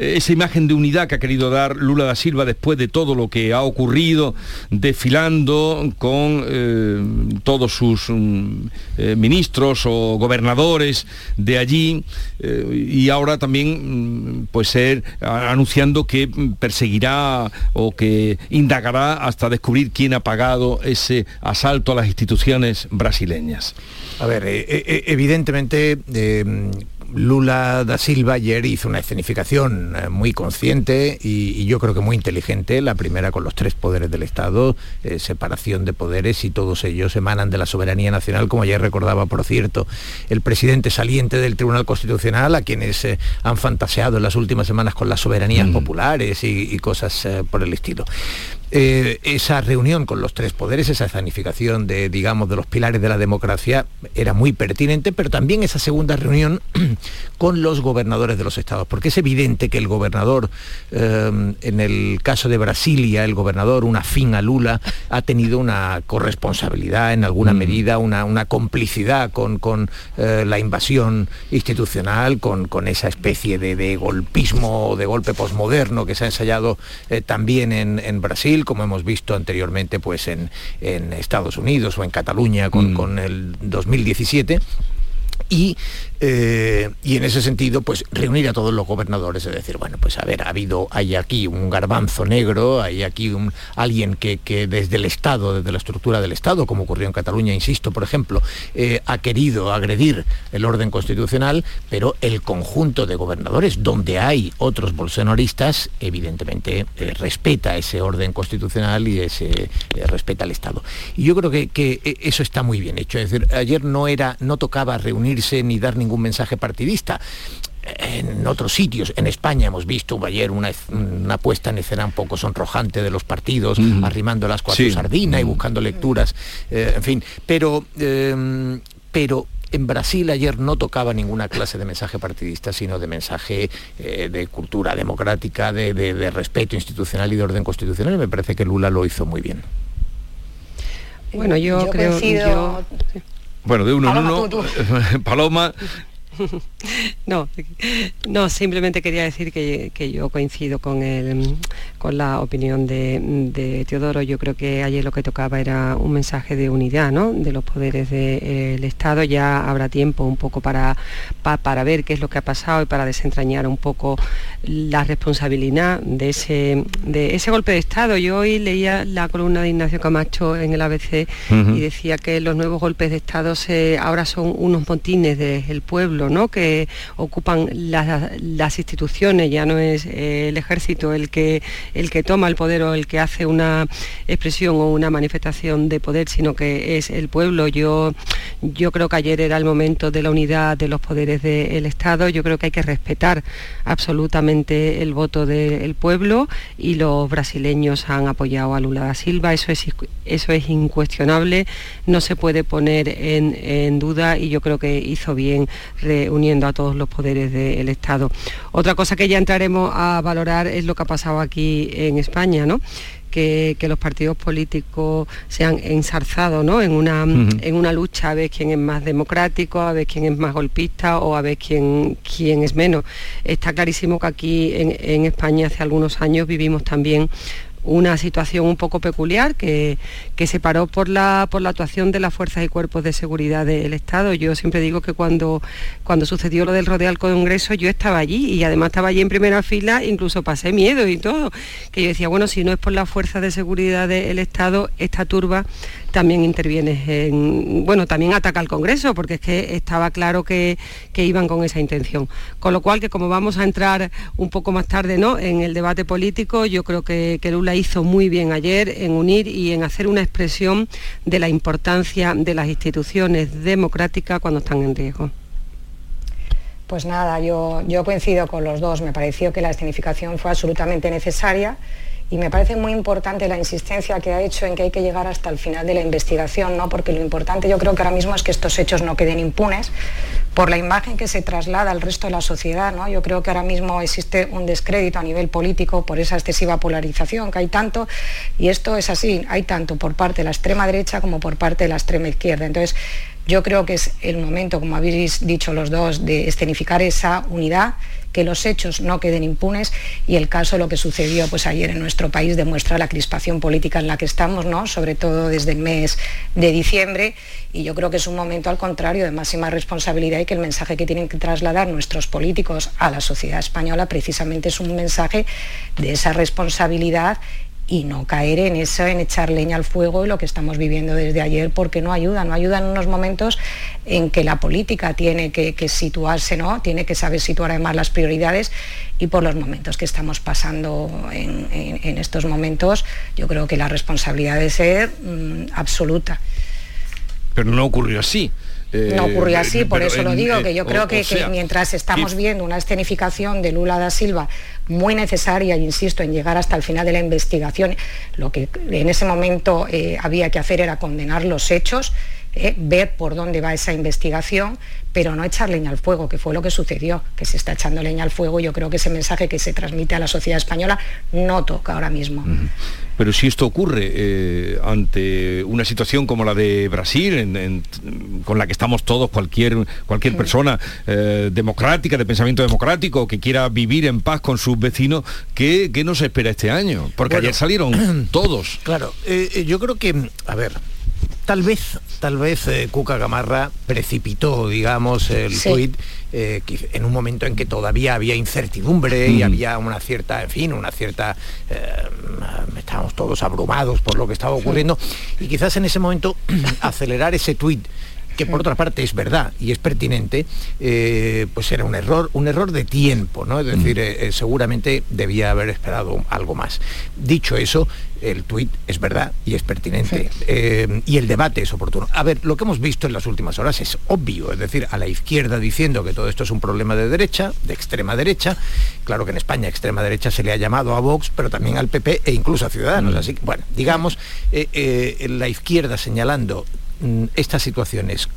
esa imagen de unidad que ha querido dar Lula da Silva después de todo lo que ha ocurrido, desfilando con eh, todos sus mm, eh, ministros o gobernadores de allí eh, y ahora también mm, pues anunciando que perseguirá o que indagará hasta descubrir quién ha pagado ese asalto a las instituciones brasileñas. A ver, evidentemente Lula da Silva ayer hizo una escenificación eh, muy consciente y, yo creo que muy inteligente, la primera con los tres poderes del Estado, eh, separación de poderes y todos ellos emanan de la soberanía nacional, como ayer recordaba, por cierto, el presidente saliente del Tribunal Constitucional, a quienes eh, han fantaseado en las últimas semanas con las soberanías mm. populares y, cosas por el estilo. Eh, esa reunión con los tres poderes, esa zanificación de, digamos, de los pilares de la democracia era muy pertinente, pero también esa segunda reunión con los gobernadores de los estados, porque es evidente que el gobernador, eh, en el caso de Brasilia, el gobernador, una fin a Lula, ha tenido una corresponsabilidad en alguna mm. medida, una, complicidad con, con eh, la invasión institucional, con, con esa especie de, de, golpismo, de golpe posmoderno que se ha ensayado también en, en Brasil como hemos visto anteriormente pues en, Estados Unidos o en Cataluña con, mm. con el 2017 y eh, y en ese sentido, pues reunir a todos los gobernadores, es decir, bueno, pues a ver, ha habido, hay aquí un garbanzo negro, hay aquí un, alguien que, desde el Estado, desde la estructura del Estado, como ocurrió en Cataluña, insisto, por ejemplo, eh, ha querido agredir el orden constitucional, pero el conjunto de gobernadores, donde hay otros bolsonaristas, evidentemente eh, respeta ese orden constitucional y ese respeta al Estado. Y yo creo que, que, eso está muy bien hecho. Es decir, ayer no era, no tocaba reunirse ni dar ningún mensaje partidista. En otros sitios, en España hemos visto ayer una, puesta en escena un poco sonrojante de los partidos, arrimando las cuatro sardinas y buscando lecturas, eh, en fin, pero, em, pero en Brasil ayer no tocaba ninguna clase de mensaje partidista, sino de mensaje eh, de cultura democrática, de, respeto institucional y de orden constitucional, y me parece que Lula lo hizo muy bien. Bueno, yo, creo... Yo... Bueno, de uno en uno, Paloma, no, no, simplemente quería decir que, yo coincido con, el, con la opinión de, Teodoro. Yo creo que ayer lo que tocaba era un mensaje de unidad ¿no? de los poderes del Estado. Ya habrá tiempo un poco para, para ver qué es lo que ha pasado y para desentrañar un poco la responsabilidad de ese, de ese golpe de Estado. Yo hoy leía la columna de Ignacio Camacho en el ABC y decía que los nuevos golpes de Estado ahora son unos montines del pueblo que ocupan las, instituciones, ya no es eh, el ejército el que, el que toma el poder o el que hace una expresión o una manifestación de poder, sino que es el pueblo. Yo, yo creo que ayer era el momento de la unidad de los poderes del Estado, yo creo que hay que respetar absolutamente el voto del pueblo y los brasileños han apoyado a Lula da Silva, eso es, eso es incuestionable, no se puede poner en, en duda y yo creo que hizo bien uniendo a todos los poderes del Estado. Otra cosa que ya entraremos a valorar es lo que ha pasado aquí en España, ¿no? Que, los partidos políticos se han ensarzado ¿no? en, una, en una lucha a ver quién es más democrático, a ver quién es más golpista o a ver quién, quién es menos. Está clarísimo que aquí en, en España hace algunos años vivimos también una situación un poco peculiar que, que se paró por la, por la actuación de las fuerzas y cuerpos de seguridad del Estado. Yo siempre digo que cuando, cuando sucedió lo del rodeo al Congreso yo estaba allí y además estaba allí en primera fila, incluso pasé miedo y todo, que yo decía, bueno, si no es por las fuerzas de seguridad del Estado, esta turba también interviene en, bueno, también ataca al Congreso, porque es que estaba claro que, iban con esa intención. Con lo cual, que como vamos a entrar un poco más tarde ¿no? en el debate político, yo creo que, que Lula hizo muy bien ayer en unir y en hacer una expresión de la importancia de las instituciones democráticas cuando están en riesgo. Pues nada, yo, yo coincido con los dos. Me pareció que la escenificación fue absolutamente necesaria y me parece muy importante la insistencia que ha hecho en que hay que llegar hasta el final de la investigación, ¿no? porque lo importante yo creo que ahora mismo es que estos hechos no queden impunes por la imagen que se traslada al resto de la sociedad. ¿no? Yo creo que ahora mismo existe un descrédito a nivel político por esa excesiva polarización que hay tanto, y esto es así, hay tanto por parte de la extrema derecha como por parte de la extrema izquierda. Entonces, yo creo que es el momento, como habéis dicho los dos, de escenificar esa unidad que los hechos no queden impunes y el caso, lo que sucedió pues, ayer en nuestro país, demuestra la crispación política en la que estamos, ¿no? sobre todo desde el mes de diciembre. Y yo creo que es un momento, al contrario, de máxima responsabilidad y que el mensaje que tienen que trasladar nuestros políticos a la sociedad española precisamente es un mensaje de esa responsabilidad y no caer en eso, en echar leña al fuego y lo que estamos viviendo desde ayer, porque no ayuda, no ayuda en unos momentos en que la política tiene que, situarse, ¿no? tiene que saber situar además las prioridades y por los momentos que estamos pasando en, estos momentos, yo creo que la responsabilidad debe ser mm, absoluta. Pero no ocurrió así. No ocurrió así, por eso lo digo, que yo creo que, mientras estamos viendo una escenificación de Lula da Silva muy necesaria, insisto, en llegar hasta el final de la investigación, lo que en ese momento eh, había que hacer era condenar los hechos, eh, ver por dónde va esa investigación, pero no echar leña al fuego, que fue lo que sucedió, que se está echando leña al fuego. Yo creo que ese mensaje que se transmite a la sociedad española no toca ahora mismo. Pero si esto ocurre eh, ante una situación como la de Brasil, con la que estamos todos, cualquier, cualquier persona eh, democrática, de pensamiento democrático, que quiera vivir en paz con sus vecinos, ¿qué, qué nos espera este año? Porque ayer salieron todos. Claro, eh, yo creo que, a ver, tal vez, tal vez Cuca Gamarra precipitó, digamos, el tuit eh, en un momento en que todavía había incertidumbre y había una cierta, en fin, una cierta... Eh, estábamos todos abrumados por lo que estaba ocurriendo. Y quizás en ese momento acelerar ese tuit que por otra parte es verdad y es pertinente, eh, pues era un error, un error de tiempo, ¿no? Es decir, seguramente debía haber esperado algo más. Dicho eso, el tuit es verdad y es pertinente. Eh, y el debate es oportuno. A ver, lo que hemos visto en las últimas horas es obvio, es decir, a la izquierda diciendo que todo esto es un problema de derecha, de extrema derecha. Claro que en España extrema derecha se le ha llamado a Vox, pero también al PP e incluso a Ciudadanos. Mm. Así que, bueno, digamos, eh, eh, la izquierda señalando mm, estas situaciones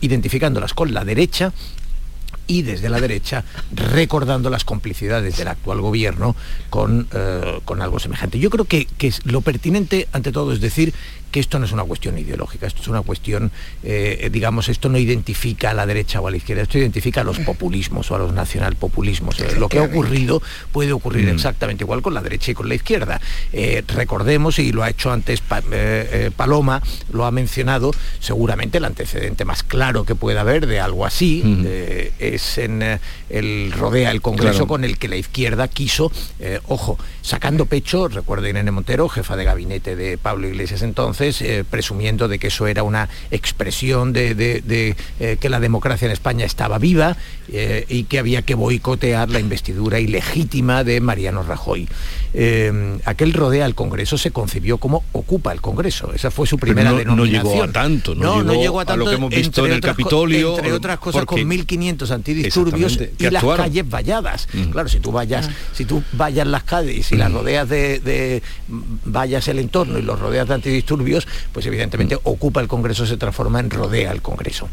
identificándolas con la derecha y desde la derecha recordando las complicidades del actual gobierno con, eh, con algo semejante. Yo creo que, que lo pertinente ante todo es decir que esto no es una cuestión ideológica, esto es una cuestión, eh, digamos, esto no identifica a la derecha o a la izquierda, esto identifica a los populismos o a los nacionalpopulismos. Eh, lo que ha ocurrido puede ocurrir mm. exactamente igual con la derecha y con la izquierda. Eh, recordemos, y lo ha hecho antes Paloma, lo ha mencionado, seguramente el antecedente más claro que pueda haber de algo así mm. es en el rodea el Congreso con el que la izquierda quiso, ojo, sacando pecho, recuerda Irene Montero, jefa de gabinete de Pablo Iglesias entonces, eh, presumiendo de que eso era una expresión de, eh, que la democracia en España estaba viva eh, y que había que boicotear la investidura ilegítima de Mariano Rajoy. Aquel rodea al Congreso se concibió como ocupa el Congreso. Esa fue su primera denominación. No llegó a tanto, no, llegó, a tanto lo que hemos visto en el Capitolio. Entre otras cosas, con 1.500 antidisturbios y las calles valladas. Claro, si tú vayas, si tú vayas las calles y si las rodeas de, de vallas el entorno y los rodeas de antidisturbios, pues evidentemente ocupa el Congreso, se transforma en rodea el Congreso.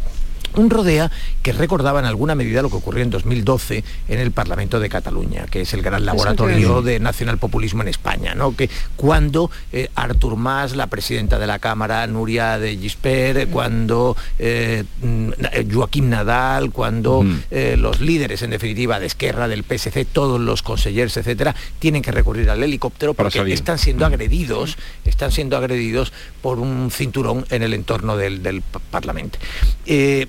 Un rodea que recordaba en alguna medida lo que ocurrió en 2012 en el Parlamento de Cataluña, que es el gran laboratorio de nacionalpopulismo en España, ¿no? Que cuando eh, Artur Mas, la presidenta de la Cámara, Nuria de Gispert, cuando eh, mm, Joaquín Nadal, cuando eh, los líderes, en definitiva, de Esquerra, del PSC, todos los consellers, etcétera, tienen que recurrir al helicóptero porque están siendo agredidos, están siendo agredidos por un cinturón en el entorno del, del Parlamento. Y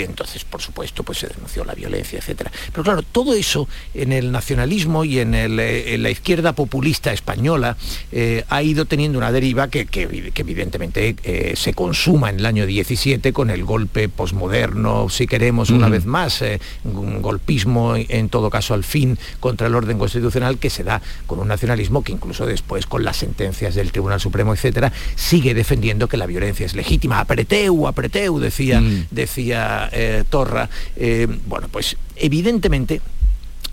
entonces, por supuesto, pues se denunció la violencia, etcétera. Pero claro, todo eso en el nacionalismo y en, eh, la izquierda populista española eh, ha ido teniendo una deriva que, evidentemente eh, se consuma en el año 17 con el golpe posmoderno, si queremos, una vez más, un golpismo en todo caso al fin contra el orden constitucional que se da con un nacionalismo que incluso después con las sentencias del Tribunal Supremo, etcétera, sigue defendiendo que la violencia es legítima. Apreteu, apreteu, decía, mm. decía eh, Torra, eh, bueno, pues evidentemente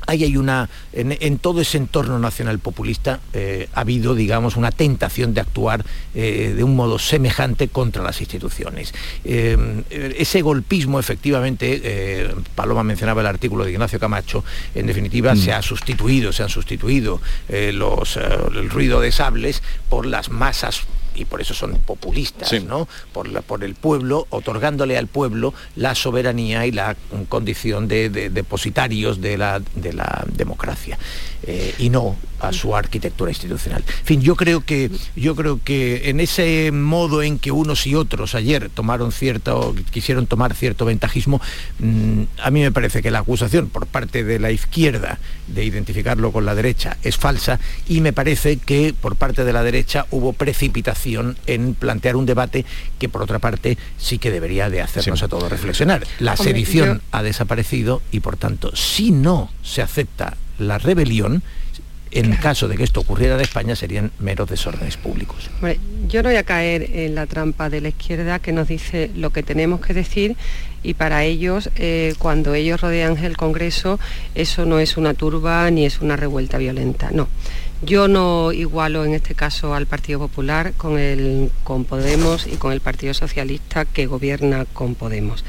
ahí hay una, en, todo ese entorno nacional populista eh, ha habido, digamos, una tentación de actuar de un modo semejante contra las instituciones. ese golpismo, efectivamente, Paloma mencionaba el artículo de Ignacio Camacho, en definitiva mm. se ha sustituido, se han sustituido los, el ruido de sables por las masas y por eso son populistas, ¿no? Por, la, por el pueblo, otorgándole al pueblo la soberanía y la condición de, depositarios de la, de la democracia. Eh, y no a su arquitectura institucional. En fin, yo creo que yo creo que en ese modo en que unos y otros ayer tomaron cierto, quisieron tomar cierto ventajismo, mm, a mí me parece que la acusación por parte de la izquierda de identificarlo con la derecha es falsa y me parece que por parte de la derecha hubo precipitación en plantear un debate que por otra parte sí que debería de hacernos a todos reflexionar. La sedición ha desaparecido y por tanto si no se acepta la rebelión, en caso de que esto ocurriera en España, serían meros desórdenes públicos. yo no voy a caer en la trampa de la izquierda que nos dice lo que tenemos que decir y para ellos, eh, cuando ellos rodean el Congreso, eso no es una turba ni es una revuelta violenta, no. Yo no igualo en este caso al Partido Popular con, el, con Podemos y con el Partido Socialista que gobierna con Podemos.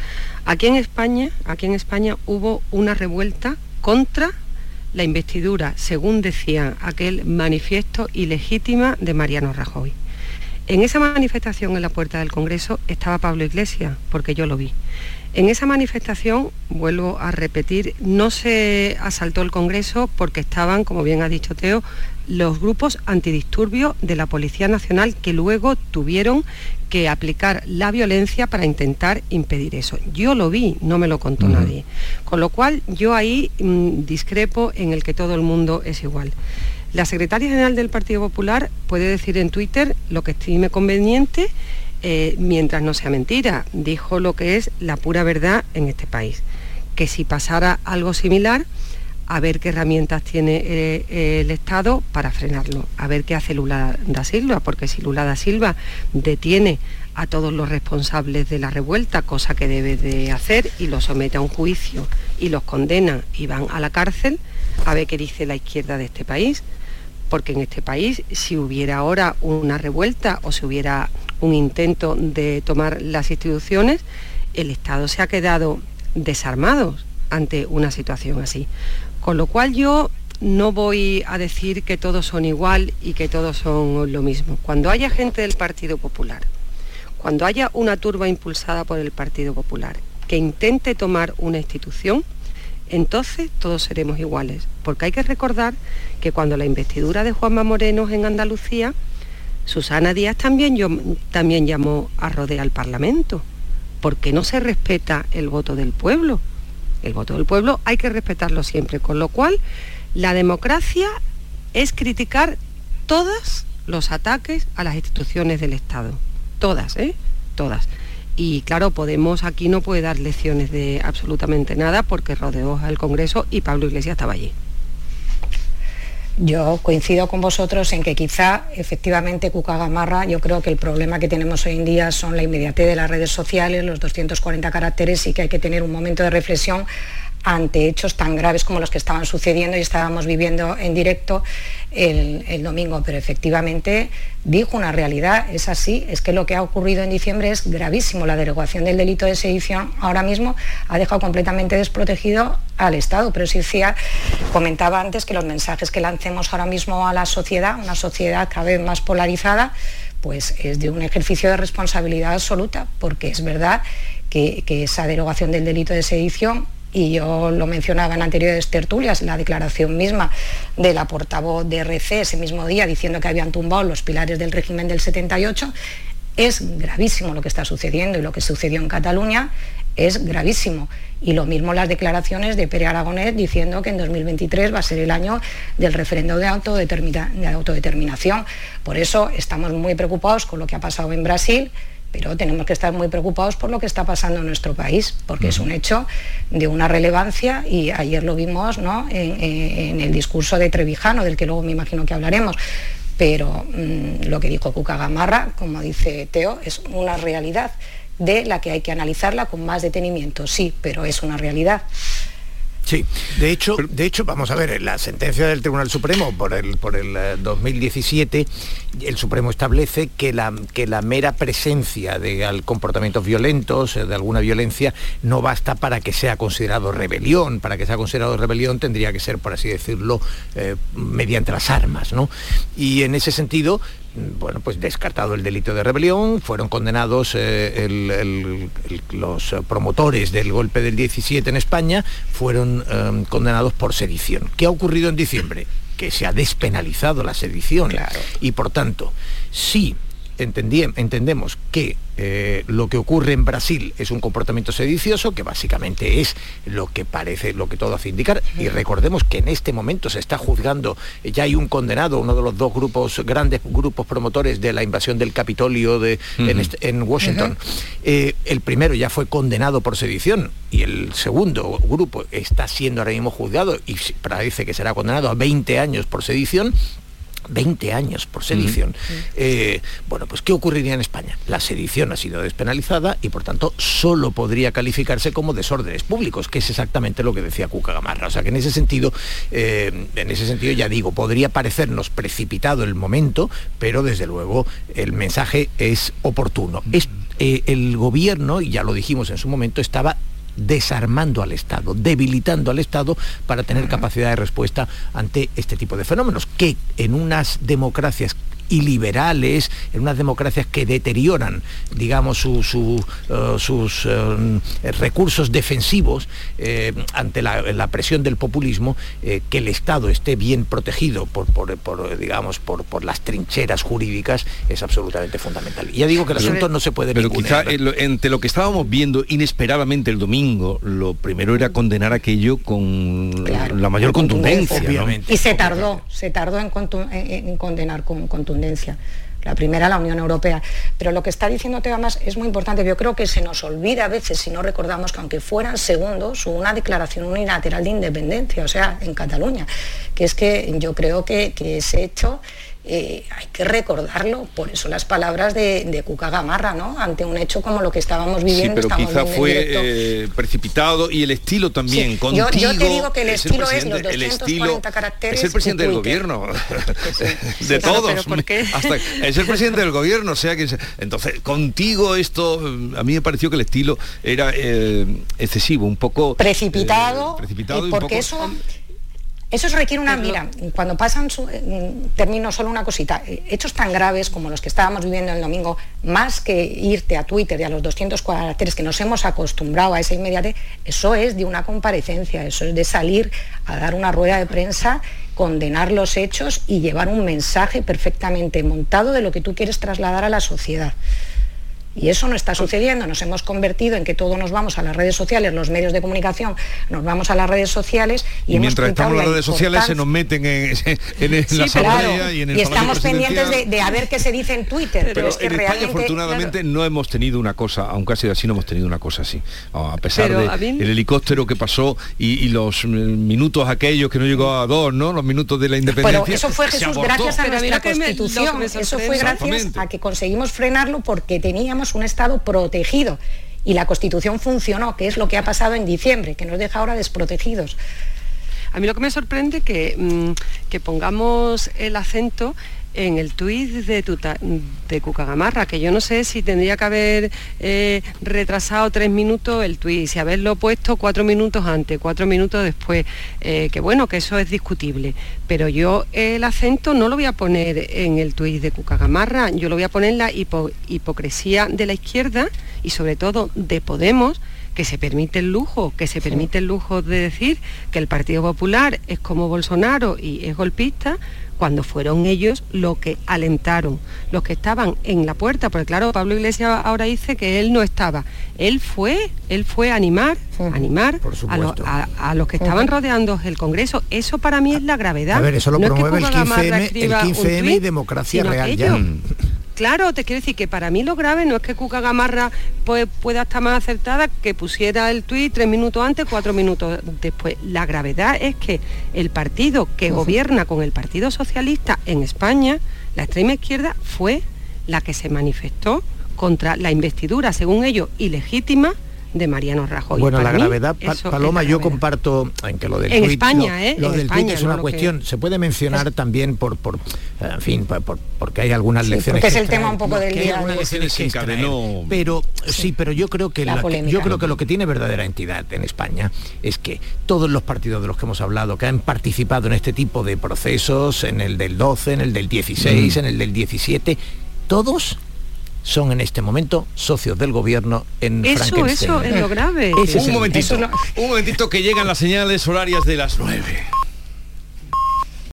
Aquí en España, aquí en España hubo una revuelta contra la investidura, según decía aquel manifiesto ilegítima de Mariano Rajoy. En esa manifestación en la puerta del Congreso estaba Pablo Iglesias, porque yo lo vi. En esa manifestación, vuelvo a repetir, no se asaltó el Congreso porque estaban, como bien ha dicho Teo, los grupos antidisturbios de la Policía Nacional que luego tuvieron que aplicar la violencia para intentar impedir eso. Yo lo vi, no me lo contó nadie. Con lo cual yo ahí mm, discrepo en el que todo el mundo es igual. La secretaria general del Partido Popular puede decir en Twitter lo que estime conveniente eh, mientras no sea mentira. Dijo lo que es la pura verdad en este país. Que si pasara algo similar, a ver qué herramientas tiene eh, el Estado para frenarlo, a ver qué hace Lula da Silva, porque si Lula da Silva detiene a todos los responsables de la revuelta, cosa que debe de hacer, y los somete a un juicio y los condena y van a la cárcel, a ver qué dice la izquierda de este país, porque en este país si hubiera ahora una revuelta o si hubiera un intento de tomar las instituciones, el Estado se ha quedado desarmado ante una situación así. Con lo cual yo no voy a decir que todos son igual y que todos son lo mismo. Cuando haya gente del Partido Popular, cuando haya una turba impulsada por el Partido Popular que intente tomar una institución, entonces todos seremos iguales. Porque hay que recordar que cuando la investidura de Juanma Moreno en Andalucía, Susana Díaz también, yo, también llamó a rodear al Parlamento, porque no se respeta el voto del pueblo. El voto del pueblo hay que respetarlo siempre, con lo cual la democracia es criticar todos los ataques a las instituciones del Estado. Todas, ¿eh? Todas. Y claro, Podemos aquí no puede dar lecciones de absolutamente nada porque rodeó al Congreso y Pablo Iglesias estaba allí. Yo coincido con vosotros en que quizá efectivamente Cuca Gamarra, yo creo que el problema que tenemos hoy en día son la inmediatez de las redes sociales, los 240 caracteres y que hay que tener un momento de reflexión ante hechos tan graves como los que estaban sucediendo y estábamos viviendo en directo el, domingo, pero efectivamente dijo una realidad, es así, es que lo que ha ocurrido en diciembre es gravísimo. La derogación del delito de sedición ahora mismo ha dejado completamente desprotegido al Estado, pero sí decía, comentaba antes que los mensajes que lancemos ahora mismo a la sociedad, una sociedad cada vez más polarizada, pues es de un ejercicio de responsabilidad absoluta, porque es verdad que, que esa derogación del delito de sedición y yo lo mencionaba en anteriores tertulias, la declaración misma de la portavoz de RC ese mismo día diciendo que habían tumbado los pilares del régimen del 78, es gravísimo lo que está sucediendo y lo que sucedió en Cataluña es gravísimo. Y lo mismo las declaraciones de Pere Aragonés diciendo que en 2023 va a ser el año del referendo de, de autodeterminación. Por eso estamos muy preocupados con lo que ha pasado en Brasil pero tenemos que estar muy preocupados por lo que está pasando en nuestro país, porque es un hecho de una relevancia y ayer lo vimos en, el discurso de Trevijano, del que luego me imagino que hablaremos. Pero mm, lo que dijo Cuca Gamarra, como dice Teo, es una realidad de la que hay que analizarla con más detenimiento, sí, pero es una realidad. Sí, de hecho, de hecho, vamos a ver, la sentencia del Tribunal Supremo por el, por el 2017, eh, el Supremo establece que la, que la mera presencia de comportamientos violentos, eh, de alguna violencia, no basta para que sea considerado rebelión. Para que sea considerado rebelión tendría que ser, por así decirlo, eh, mediante las armas, ¿no? Y en ese sentido, bueno, pues descartado el delito de rebelión, fueron condenados eh, los promotores del golpe del 17 en España, fueron em, condenados por sedición. ¿Qué ha ocurrido en diciembre? Que se ha despenalizado la sedición. Y por tanto, entendemos que eh, lo que ocurre en Brasil es un comportamiento sedicioso, que básicamente es lo que parece, lo que todo hace indicar. Y recordemos que en este momento se está juzgando, ya hay un condenado, uno de los dos grupos, grandes grupos promotores de la invasión del Capitolio de, en, Washington. Eh, el primero ya fue condenado por sedición y el segundo grupo está siendo ahora mismo juzgado y parece que será condenado a 20 años por sedición 20 años por sedición. Eh, bueno, pues ¿qué ocurriría en España? La sedición ha sido despenalizada y por tanto solo podría calificarse como desórdenes públicos, que es exactamente lo que decía Cuca Gamarra. O sea que en ese sentido, eh, en ese sentido ya digo, podría parecernos precipitado el momento, pero desde luego el mensaje es oportuno. Es, eh, el gobierno, y ya lo dijimos en su momento, estaba desarmando al Estado, debilitando al Estado para tener capacidad de respuesta ante este tipo de fenómenos, que en unas democracias y liberales, en unas democracias que deterioran, digamos, eh, sus eh, recursos defensivos eh, ante la, presión del populismo, que el Estado esté bien protegido por, digamos, por, las trincheras jurídicas es absolutamente fundamental. Y ya digo que el asunto no se puede Pero quizá entre lo que estábamos viendo inesperadamente el domingo, lo primero era condenar aquello con la mayor contundencia. Y se tardó, se tardó en, en condenar con contundencia la primera, la Unión Europea. Pero lo que está diciendo Teo más es muy importante. Yo creo que se nos olvida a veces, si no recordamos, que aunque fueran segundos, una declaración unilateral de independencia, o sea, en Cataluña, que es que yo creo que, que ese hecho eh, hay que recordarlo, por eso las palabras de, Cuca Gamarra, ¿no? Ante un hecho como lo que estábamos viviendo. Sí, pero quizá fue eh, precipitado y el estilo también. Contigo, yo, te digo que el estilo es los 240 caracteres. Es el presidente del gobierno, de todos. es el presidente del gobierno, o sea que entonces contigo esto a mí me pareció que el estilo era eh, excesivo, un poco precipitado, precipitado porque eso eso requiere una, mira, cuando pasan, eh, termino solo una cosita, eh, hechos tan graves como los que estábamos viviendo el domingo, más que irte a Twitter y a los 200 caracteres que nos hemos acostumbrado a esa inmediatez, eso es de una comparecencia, eso es de salir a dar una rueda de prensa condenar los hechos y llevar un mensaje perfectamente montado de lo que tú quieres trasladar a la sociedad. Y eso no está sucediendo. Nos hemos convertido en que todos nos vamos a las redes sociales, los medios de comunicación, nos vamos a las redes sociales y, mientras estamos en las redes sociales se nos meten en, la asamblea y en el Y estamos pendientes de, a ver qué se dice en Twitter. Pero, es que en España afortunadamente no hemos tenido una cosa, aunque ha sido así, no hemos tenido una cosa así. a pesar del helicóptero que pasó y, los minutos aquellos que no llegó a dos, ¿no? Los minutos de la independencia. Pero eso fue Jesús gracias a nuestra constitución. eso fue gracias a que conseguimos frenarlo porque teníamos un Estado protegido Y la Constitución funcionó, que es lo que ha pasado en diciembre, que nos deja ahora desprotegidos. A mí lo que me sorprende que, mm, que pongamos el acento en el tuit de, tuta, de Cucagamarra, que yo no sé si tendría que haber eh, retrasado tres minutos el tuit, si haberlo puesto cuatro minutos antes, cuatro minutos después, eh, que bueno, que eso es discutible, pero yo el acento no lo voy a poner en el tuit de Cucagamarra, yo lo voy a poner en la hipocresía de la izquierda y sobre todo de Podemos, que se permite el lujo, que se permite el lujo de decir que el Partido Popular es como Bolsonaro y es golpista, cuando fueron ellos los que alentaron, los que estaban en la puerta, porque claro, Pablo Iglesias ahora dice que él no estaba. Él fue, él fue a animar, animar a, los que estaban rodeando el Congreso. Eso para mí es la gravedad. A ver, eso lo promueve el 15M, y Democracia Real ya. Claro, te quiero decir que para mí lo grave no es que Cuca Gamarra pueda estar más acertada que pusiera el tuit tres minutos antes, cuatro minutos después. La gravedad es que el partido que gobierna con el Partido Socialista en España, la extrema izquierda, fue la que se manifestó contra la investidura, según ellos, ilegítima de Mariano Rajoy. Bueno, la gravedad, Paloma, yo comparto en que lo del en España, ¿eh? lo del es una cuestión, se puede mencionar también por, por, en fin, por, porque hay algunas lecciones. Porque es el tema un poco del día. Pero sí, pero yo creo que, yo creo que lo que tiene verdadera entidad en España es que todos los partidos de los que hemos hablado, que han participado en este tipo de procesos, en el del 12, en el del 16, mm. en el del 17, todos son en este momento socios del gobierno en Eso, eso es lo grave. un momentito, un momentito que llegan las señales horarias de las 9.